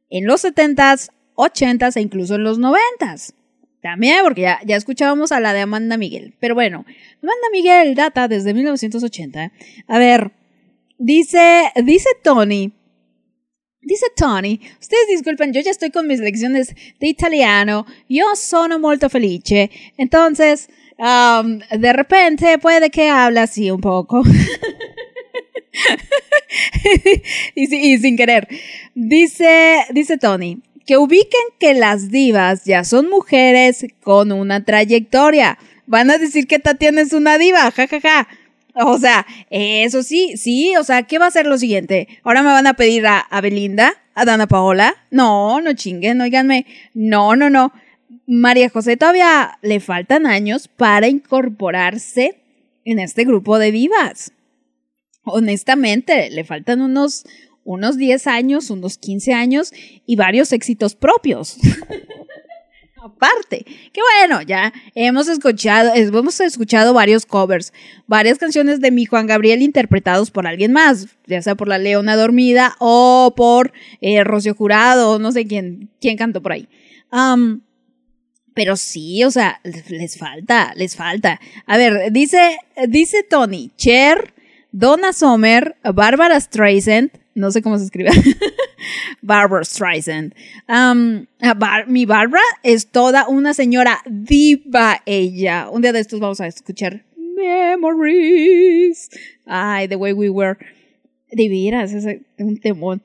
en los 70s, 80s e incluso en los 90s. También, porque ya, ya escuchábamos a la de Amanda Miguel. Pero bueno, Amanda Miguel data desde 1980. A ver, dice, dice Tony, Dice Tony, ustedes disculpen, yo ya estoy con mis lecciones de italiano, yo sono molto felice, entonces, um, de repente puede que hable así un poco. y, y sin querer. Dice, dice Tony, que ubiquen que las divas ya son mujeres con una trayectoria. Van a decir que Tatiana es una diva, jajaja. O sea, eso sí, sí, o sea, ¿qué va a ser lo siguiente? Ahora me van a pedir a, Belinda, a Dana Paola. No, no chinguen, oiganme. No, no, no. María José todavía le faltan años para incorporarse en este grupo de divas. Honestamente, le faltan unos, unos 10 años, unos 15 años y varios éxitos propios. Aparte, que bueno, ya hemos escuchado, hemos escuchado varios covers, varias canciones de mi Juan Gabriel interpretados por alguien más, ya sea por la Leona Dormida o por eh, Rocío Jurado, no sé quién, quién cantó por ahí. Am, pero sí, o sea, les, falta, les falta. A ver, dice, dice Tony, Cher, Donna Summer, Barbara Streisand, no sé cómo se escribe. Barbara Streisand. A Bar- mi Barbara es toda una señora diva ella. Un día de estos vamos a escuchar Memories. Ay, The Way We Were. De veras, es un temón.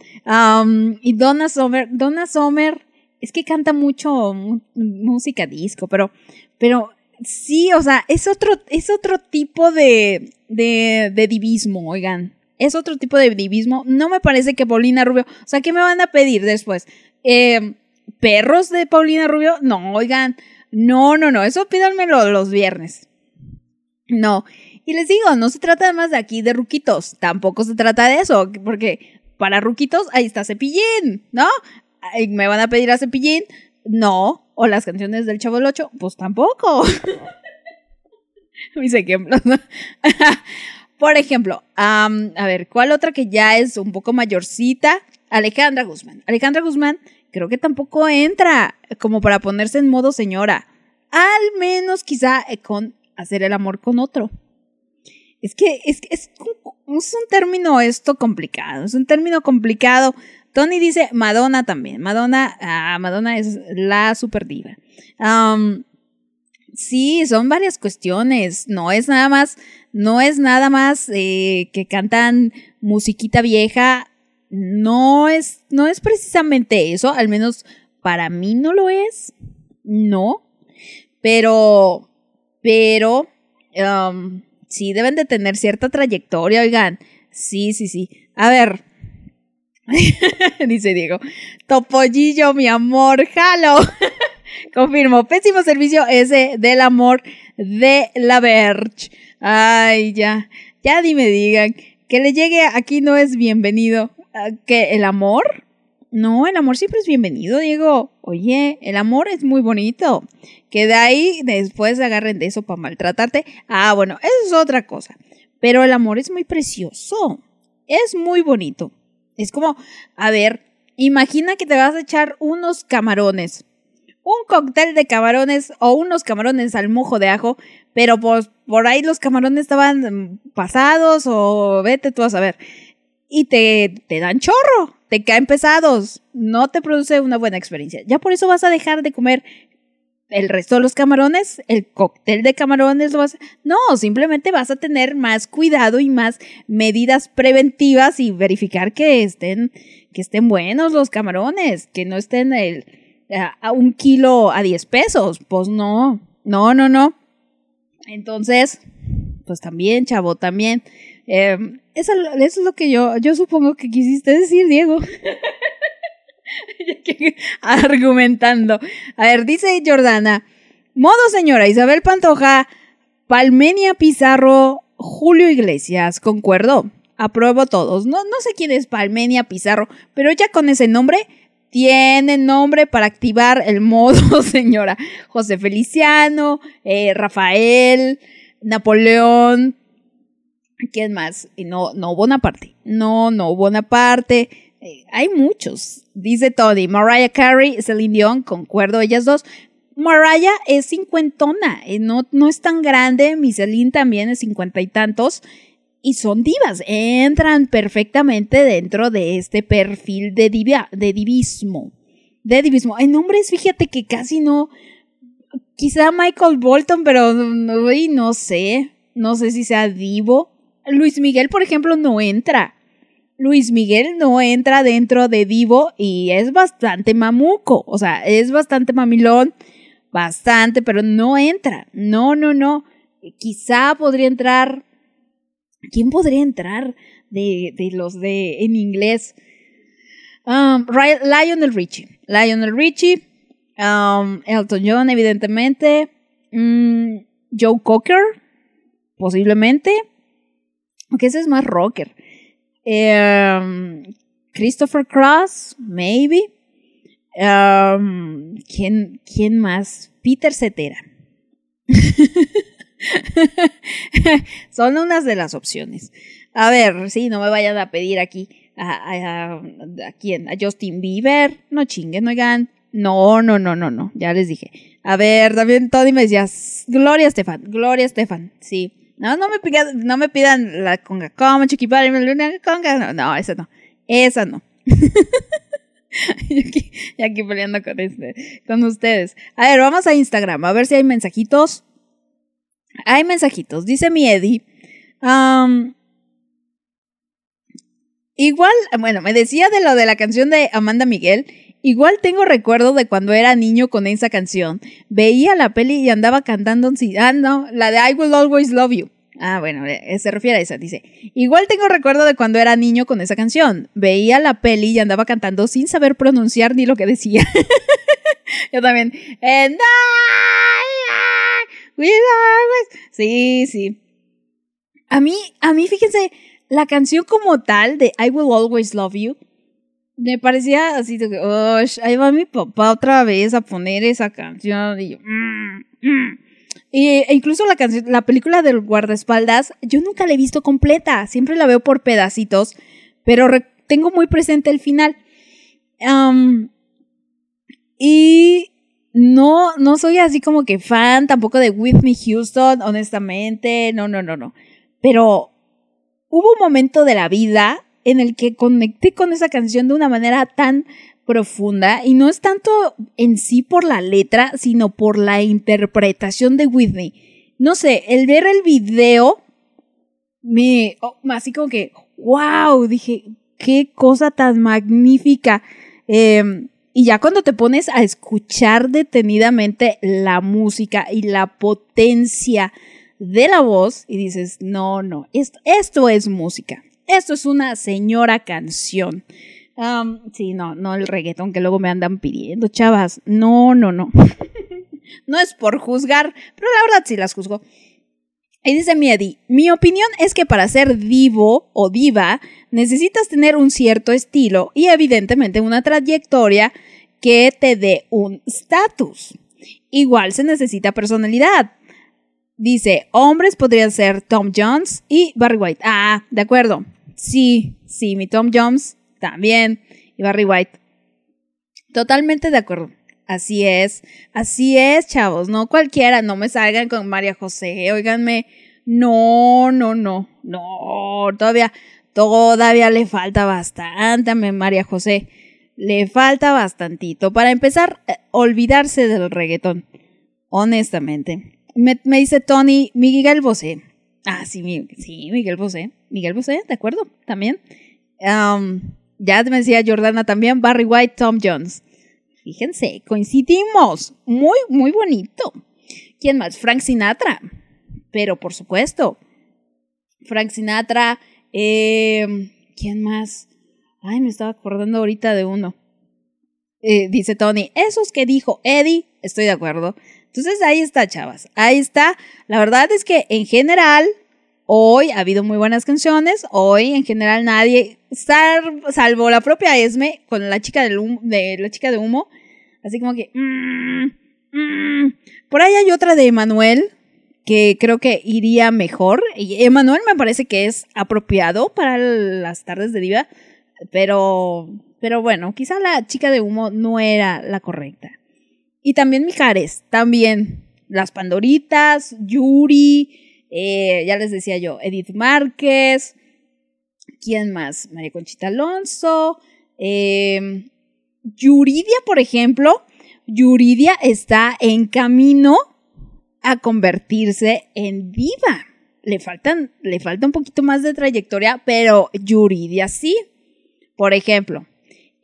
Y Donna Summer, Donna Summer es que canta mucho mu- música disco, pero, pero sí, o sea, es otro, es otro tipo de, de, de divismo, oigan. Es otro tipo de divismo. No me parece que Paulina Rubio. O sea, ¿qué me van a pedir después? Eh, ¿Perros de Paulina Rubio? No, oigan. No, no, no. Eso pídanmelo los viernes. No. Y les digo, no se trata más de aquí de ruquitos. Tampoco se trata de eso. Porque para ruquitos, ahí está Cepillín, ¿no? ¿Me van a pedir a Cepillín? No. O las canciones del Chavo del Ocho, pues tampoco. Mis ejemplos. Por ejemplo, a ver, ¿cuál otra que ya es un poco mayorcita? Alejandra Guzmán. Alejandra Guzmán creo que tampoco entra como para ponerse en modo señora. Al menos quizá eh, con hacer el amor con otro. Es que es, es, un- es un término esto complicado, es un término complicado. Tony dice Madonna también. Madonna, ah, Madonna es la super diva. Sí, son varias cuestiones. No es nada más, no es nada más eh, que cantan musiquita vieja. No es, no es precisamente eso. Al menos para mí no lo es. No. Pero, pero, um, sí deben de tener cierta trayectoria, oigan. Sí, sí, sí. A ver. Dice Diego. Topollillo, mi amor, jalo. Confirmo, pésimo servicio ese del amor de la Verge. Ay, ya. Ya ni me digan. Que le llegue aquí no es bienvenido. Ah, ¿Que el amor? No, el amor siempre es bienvenido, Diego. Oye, el amor es muy bonito. Que de ahí después agarren de eso para maltratarte. Ah, bueno, eso es otra cosa. Pero el amor es muy precioso. Es muy bonito. Es como, a ver, imagina que te vas a echar unos camarones. Un cóctel de camarones o unos camarones al mojo de ajo, pero pues por ahí los camarones estaban pasados o vete tú a saber. Y te, te dan chorro, te caen pesados, no te produce una buena experiencia. Ya por eso vas a dejar de comer el resto de los camarones, el cóctel de camarones lo vas a... No, simplemente vas a tener más cuidado y más medidas preventivas y verificar que estén, que estén buenos los camarones, que no estén el, a, un kilo a 10 pesos. Pues no, no, no, no. Entonces, pues también, chavo, también. Eh, eso es lo que yo, yo supongo que quisiste decir, Diego. Argumentando. A ver, dice Jordana. Modo señora Isabel Pantoja, Palmenia Pizarro, Julio Iglesias, concuerdo. Apruebo todos. No, no sé quién es Palmenia Pizarro, pero ya con ese nombre tiene nombre para activar el modo señora. José Feliciano, eh, Rafael, Napoleón. ¿Quién más? No, no Bonaparte. No, no Bonaparte. Eh, hay muchos. Dice Tony. Mariah Carey, Celine Dion, concuerdo ellas dos. Mariah es cincuentona, eh, no, no es tan grande. Mi Celine también es cincuenta y tantos. Y son divas, entran perfectamente dentro de este perfil de, divia, de divismo. De divismo. En nombres, fíjate que casi no. Quizá Michael Bolton, pero no, no sé. No sé si sea divo. Luis Miguel, por ejemplo, no entra. Luis Miguel no entra dentro de Divo y es bastante mamuco, o sea, es bastante mamilón, bastante, pero no entra. No, no, no. Quizá podría entrar. ¿Quién podría entrar de, de los de en inglés? Um, Lionel Richie. Lionel Richie. um, Elton John, evidentemente. mm, Joe Cocker. Posiblemente. Aunque ese es más rocker. Um, Christopher Cross, maybe. ¿quién, ¿Quién más? Peter Cetera. Son unas de las opciones. A ver, sí, no me vayan a pedir aquí a, a, a, quién, a Justin Bieber. No chinguen, oigan. No, no, no, no, no. Ya les dije. A ver, también Tony me decía, Gloria Estefan, Gloria Estefan, sí. No, no me pidan, no me pidan la conga como luna conga. No, no, esa no. Esa no. y, aquí, peleando este, con ustedes. A ver, vamos a Instagram, a ver si hay mensajitos. Hay mensajitos. Dice mi Eddie. igual, bueno, me decía de lo de la canción de Amanda Miguel. Igual tengo recuerdo de cuando era niño con esa canción. Veía la peli y andaba cantando. Ah, no, la de I Will Always Love You. Ah, bueno, eh, se refiere a esa. Dice: Igual tengo recuerdo de cuando era niño con esa canción. Veía la peli y andaba cantando sin saber pronunciar ni lo que decía. Yo también. And I, Sí, sí. A mí, a mí, fíjense, la canción como tal de I Will Always Love You me parecía así de que, "Ush, ahí va mi papá otra vez a poner esa canción. Y yo, "Mm, mm". E incluso la canción, la película del guardaespaldas, yo nunca la he visto completa, siempre la veo por pedacitos, pero tengo muy presente el final. Y no, no soy así como que fan tampoco de Whitney Houston, honestamente, no, no, no, no. Pero hubo un momento de la vida en el que conecté con esa canción de una manera tan profunda y no es tanto en sí por la letra, sino por la interpretación de Whitney. No sé, el ver el video me, oh, así como que, wow, dije, qué cosa tan magnífica. Eh, y ya cuando te pones a escuchar detenidamente la música y la potencia de la voz y dices, no, no, esto, esto es música. Esto es una señora canción. Sí, no, no el reggaetón que luego me andan pidiendo, chavas. No, no, no. no es por juzgar, pero la verdad sí las juzgo. Y dice Miedi, mi opinión es que para ser divo o diva necesitas tener un cierto estilo y evidentemente una trayectoria que te dé un estatus. Igual se necesita personalidad. Dice, hombres podrían ser Tom Jones y Barry White. Ah, de acuerdo. Sí, sí, mi Tom Jones también y Barry White. Totalmente de acuerdo. Así es, así es, chavos, no cualquiera, no me salgan con María José, óiganme, no, no, no, no, todavía, todavía le falta bastante a María José, le falta bastantito para empezar a olvidarse del reggaetón, honestamente. Me, me dice Tony, Miguel Bosé, ah, sí, sí, Miguel Bosé, Miguel Bosé, de acuerdo, también. Ya me decía Jordana también, Barry White, Tom Jones. Fíjense, coincidimos. Muy, muy bonito. ¿Quién más? Frank Sinatra. Pero por supuesto. Frank Sinatra. eh, ¿Quién más? Ay, me estaba acordando ahorita de uno. Eh, dice Tony, esos que dijo Eddie, estoy de acuerdo. Entonces ahí está, chavas. Ahí está. La verdad es que en general, hoy ha habido muy buenas canciones. Hoy en general nadie, sal- salvo la propia Esme con la chica, del hum- de, la chica de humo. Así como que... mm, mm. Por ahí hay otra de Emanuel que creo que iría mejor. Y Emanuel me parece que es apropiado para las tardes de diva. Pero, pero bueno, quizá la chica de humo no era la correcta. Y también Mijares, también. Las Pandoritas, Yuri, eh, ya les decía yo, Edith Márquez. ¿Quién más? María Conchita Alonso. eh, Yuridia, por ejemplo. Yuridia está en camino a convertirse en diva. Le, faltan, le falta un poquito más de trayectoria, pero Yuridia sí. Por ejemplo,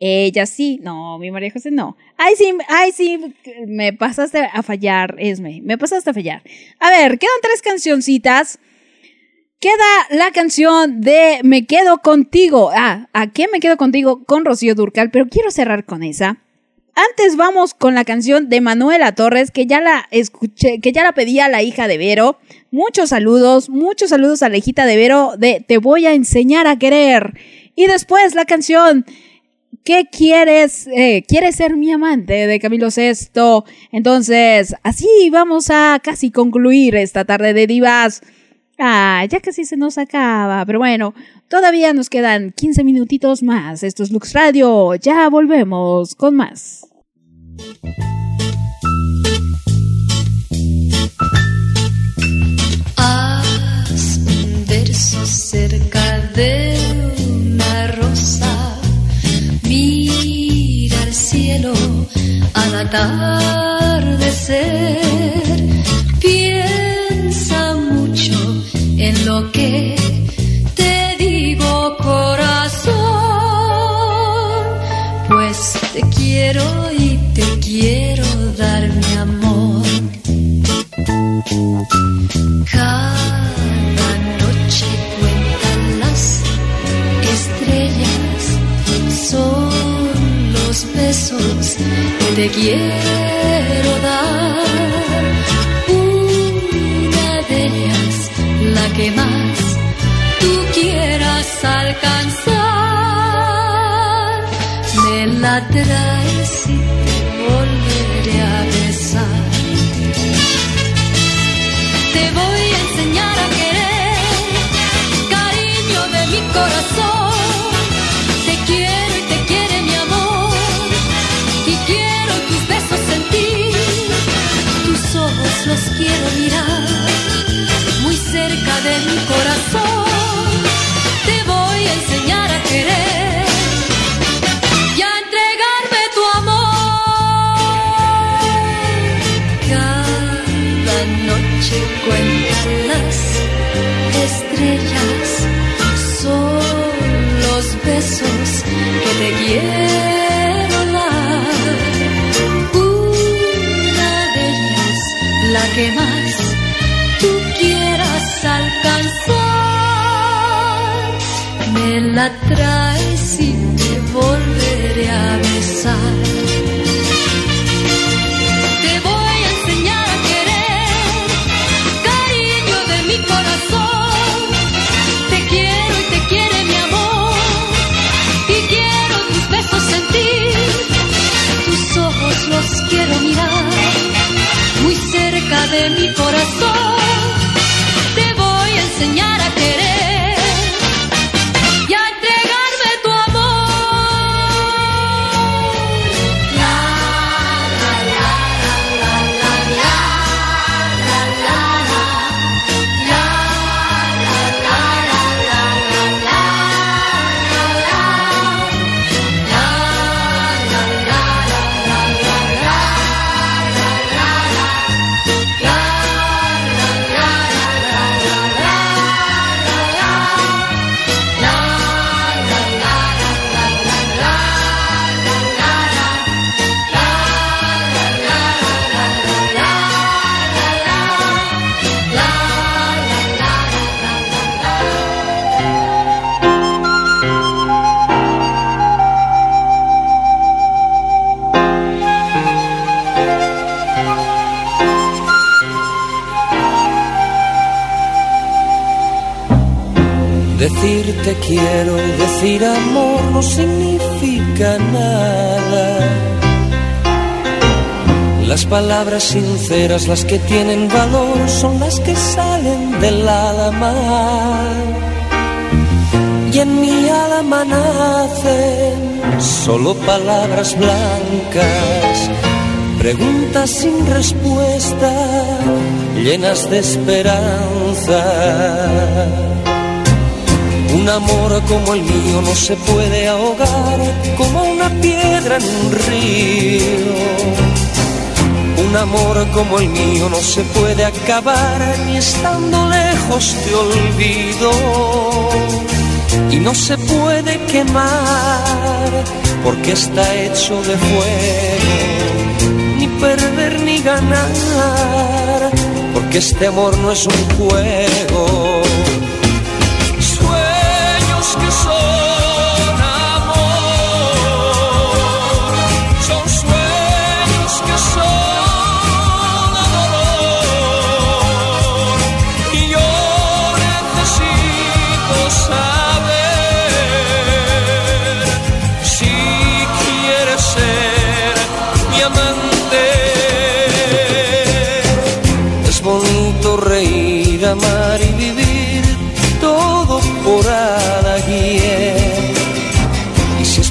ella sí. No, mi María José no. Ay, sí, ay, sí, me pasaste a fallar, Esme. Me pasaste a fallar. A ver, quedan tres cancioncitas. Queda la canción de Me quedo contigo. Ah, ¿a qué me quedo contigo? Con Rocío Durcal, pero quiero cerrar con esa. Antes vamos con la canción de Manuela Torres, que ya la escuché, que ya la pedía la hija de Vero. Muchos saludos, muchos saludos a la hijita de Vero de Te voy a enseñar a querer. Y después la canción ¿Qué quieres? Eh, ¿Quieres ser mi amante? de Camilo Sesto. Entonces, así vamos a casi concluir esta tarde de divas. Ah, ya casi se nos acaba, pero bueno, todavía nos quedan 15 minutitos más. Esto es Lux Radio, ya volvemos con más. Atardecer. Piensa mucho en lo que te digo, corazón. Pues te quiero y te quiero dar mi amor. Cada noche los besos que te quiero dar. Una de ellas, la que más tú quieras alcanzar, me la traes de mi corazón. Te voy a enseñar a querer. Y a entregarme tu amor. Cada noche cuentan las estrellas, son los besos que te quiero la traes y te volveré a besar. Te voy a enseñar a querer, cariño de mi corazón. Te quiero y te quiere mi amor. Y quiero tus besos sentir, tus ojos los quiero mirar, muy cerca de mi corazón. Palabras sinceras, las que tienen valor, son las que salen del alma. Y en mi alma nacen solo palabras blancas, preguntas sin respuesta, llenas de esperanza. Un amor como el mío no se puede ahogar como una piedra en un río. Un amor como el mío no se puede acabar ni estando lejos te olvido. Y no se puede quemar porque está hecho de fuego. Ni perder ni ganar porque este amor no es un juego.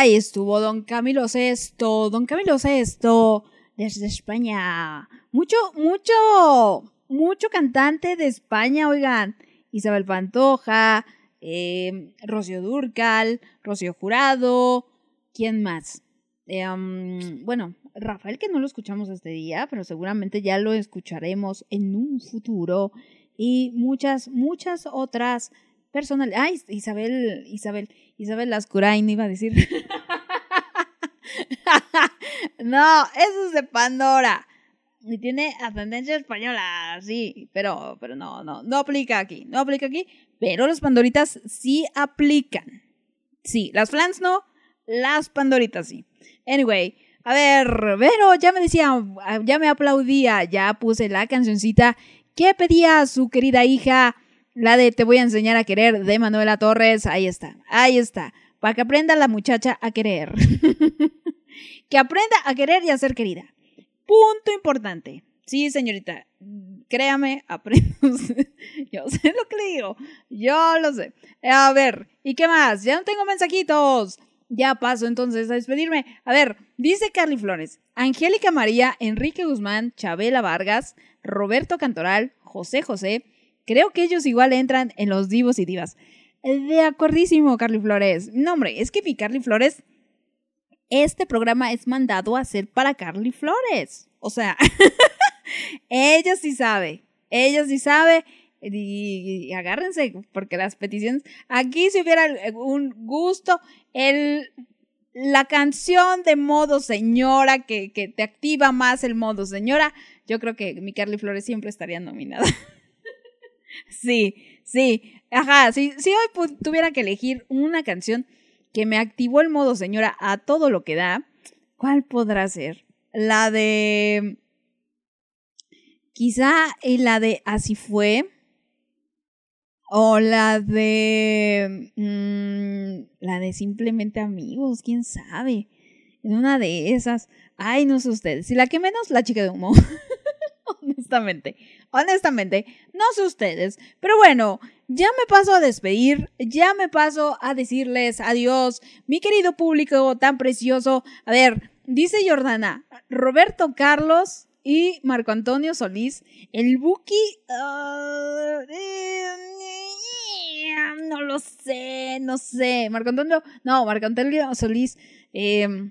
Ahí estuvo Don Camilo Sesto, Don Camilo Sesto, desde España. Mucho, mucho, mucho cantante de España, oigan. Isabel Pantoja, eh, Rocío Durcal, Rocío Jurado, ¿quién más? Um, bueno, Rafael que no lo escuchamos este día, pero seguramente ya lo escucharemos en un futuro. Y muchas, muchas otras personalidades. Ay, Isabel, Isabel, Isabel Lascurain iba a decir. no, eso es de Pandora. Y tiene ascendencia española, sí, pero, pero no, no, no aplica aquí, no aplica aquí, pero las pandoritas sí aplican. Sí, las flans no, las pandoritas sí. Anyway, a ver, Vero ya me decía, ya me aplaudía, ya puse la cancioncita que pedía su querida hija, la de Te voy a enseñar a querer de Manuela Torres. Ahí está, ahí está, para que aprenda la muchacha a querer. que aprenda a querer y a ser querida. Punto importante. Sí, señorita, créame, aprendo. Yo sé lo que le digo. Yo lo sé. A ver, ¿y qué más? Ya no tengo mensajitos. Ya paso entonces a despedirme. A ver, dice Carly Flores, Angélica María, Enrique Guzmán, Chabela Vargas, Roberto Cantoral, José José, Creo que ellos igual entran en los divos y divas. De acordísimo, Carly Flores. No, hombre, es que mi Carly Flores, este programa es mandado a hacer para Carly Flores. O sea, ella sí sabe, ella sí sabe. Y, agárrense, porque las peticiones, aquí si hubiera un gusto, la canción de modo señora, que te activa más el modo señora, yo creo que mi Carly Flores siempre estaría nominada. sí, sí, ajá, si, si hoy tuviera que elegir una canción que me activó el modo señora a todo lo que da, ¿cuál podrá ser? La de... Quizá eh, la de Así fue. O la de... mm, la de Simplemente Amigos, quién sabe. En una de esas. Ay, no sé ustedes. Y la que menos, la chica de humo. honestamente. Honestamente, no sé ustedes. Pero bueno, ya me paso a despedir. Ya me paso a decirles adiós. Mi querido público tan precioso. A ver, dice Jordana. Roberto Carlos y Marco Antonio Solís. El Buki. ah, no lo sé, no sé. Marco Antonio. No, Marco Antonio Solís. eh,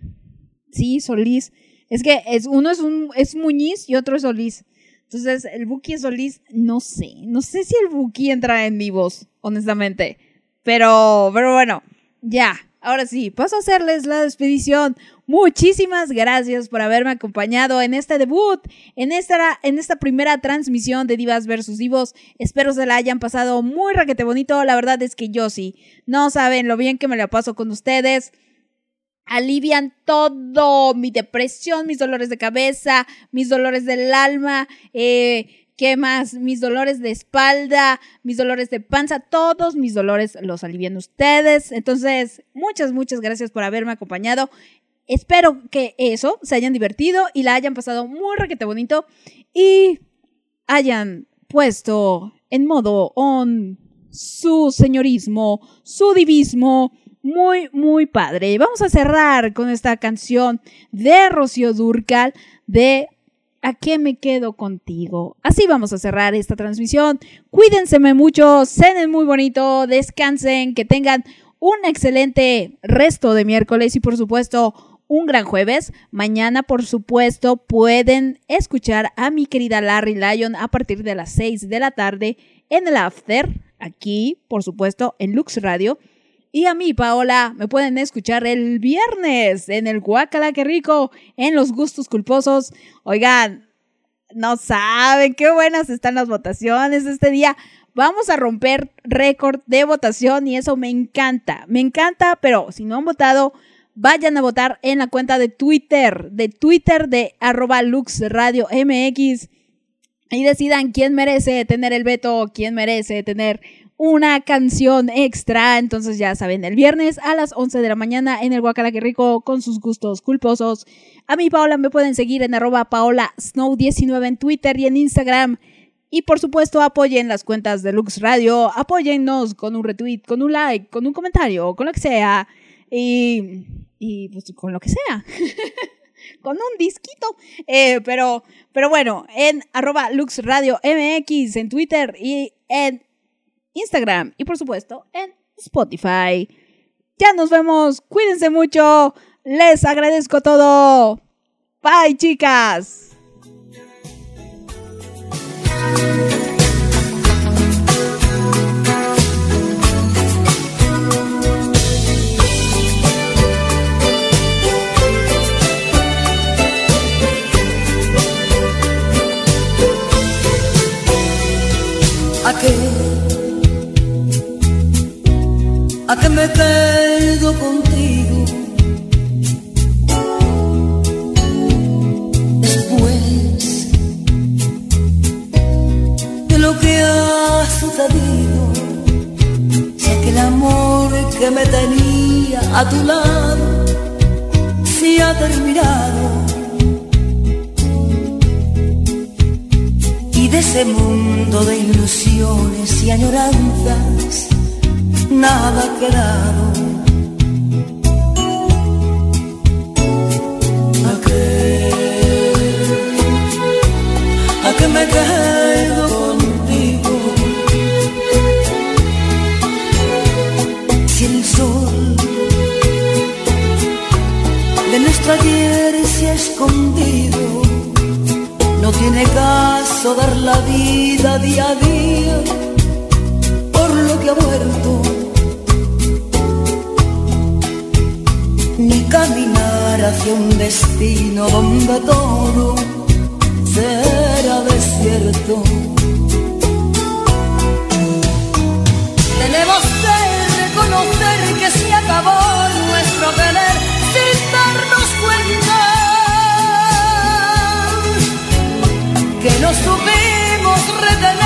sí, Solís. Es que es, uno es, un, es Muñiz y otro es Solís. Entonces, el Buki Solís, no sé. No sé si el Buki entra en vivos, honestamente. Pero, pero bueno, ya. Ahora sí, paso a hacerles la despedición. Muchísimas gracias por haberme acompañado en este debut, en esta, en esta primera transmisión de Divas versus Divos. Espero se la hayan pasado muy raquete bonito. La verdad es que yo sí. No saben lo bien que me la paso con ustedes alivian todo, mi depresión, mis dolores de cabeza, mis dolores del alma, eh, ¿qué más? Mis dolores de espalda, mis dolores de panza, todos mis dolores los alivian ustedes. Entonces, muchas, muchas gracias por haberme acompañado. Espero que eso se hayan divertido y la hayan pasado muy requete bonito y hayan puesto en modo on su señorismo, su divismo, muy, muy padre. Vamos a cerrar con esta canción de Rocío Durcal de ¿A qué me quedo contigo? Así vamos a cerrar esta transmisión. Cuídense mucho, cenen muy bonito, descansen, que tengan un excelente resto de miércoles y por supuesto un gran jueves. Mañana, por supuesto, pueden escuchar a mi querida Larry Lyon a partir de las 6 de la tarde en el After, aquí, por supuesto, en Lux Radio. Y a mí, Paola, me pueden escuchar el viernes en el Guacala, qué rico, en los gustos culposos. Oigan, no saben qué buenas están las votaciones este día. Vamos a romper récord de votación y eso me encanta, me encanta, pero si no han votado, vayan a votar en la cuenta de Twitter, de Twitter de arroba Lux Radio MX y decidan quién merece tener el veto, quién merece tener una canción extra. Entonces ya saben, el viernes a las 11 de la mañana en el Guacala que rico con sus gustos culposos. A mí, Paola, me pueden seguir en arroba Paola Snow19 en Twitter y en Instagram. Y por supuesto, apoyen las cuentas de Lux Radio. Apóyennos con un retweet, con un like, con un comentario, con lo que sea. Y, y pues con lo que sea. con un disquito. Eh, pero, pero bueno, en arroba Lux Radio MX en Twitter y en Instagram y por supuesto en Spotify. Ya nos vemos, cuídense mucho, les agradezco todo. Bye chicas. ¿A qué me quedo contigo? Después de lo que ha sucedido, sé que el amor que me tenía a tu lado se ha terminado. Y de ese mundo de ilusiones y añoranzas nada claro. ¿A qué me he caído contigo? Si el sol de nuestro ayer se ha escondido, no tiene caso dar la vida día a día por lo que ha muerto. caminar hacia un destino donde todo será desierto. Tenemos que reconocer que se acabó nuestro querer sin darnos cuenta que no supimos retener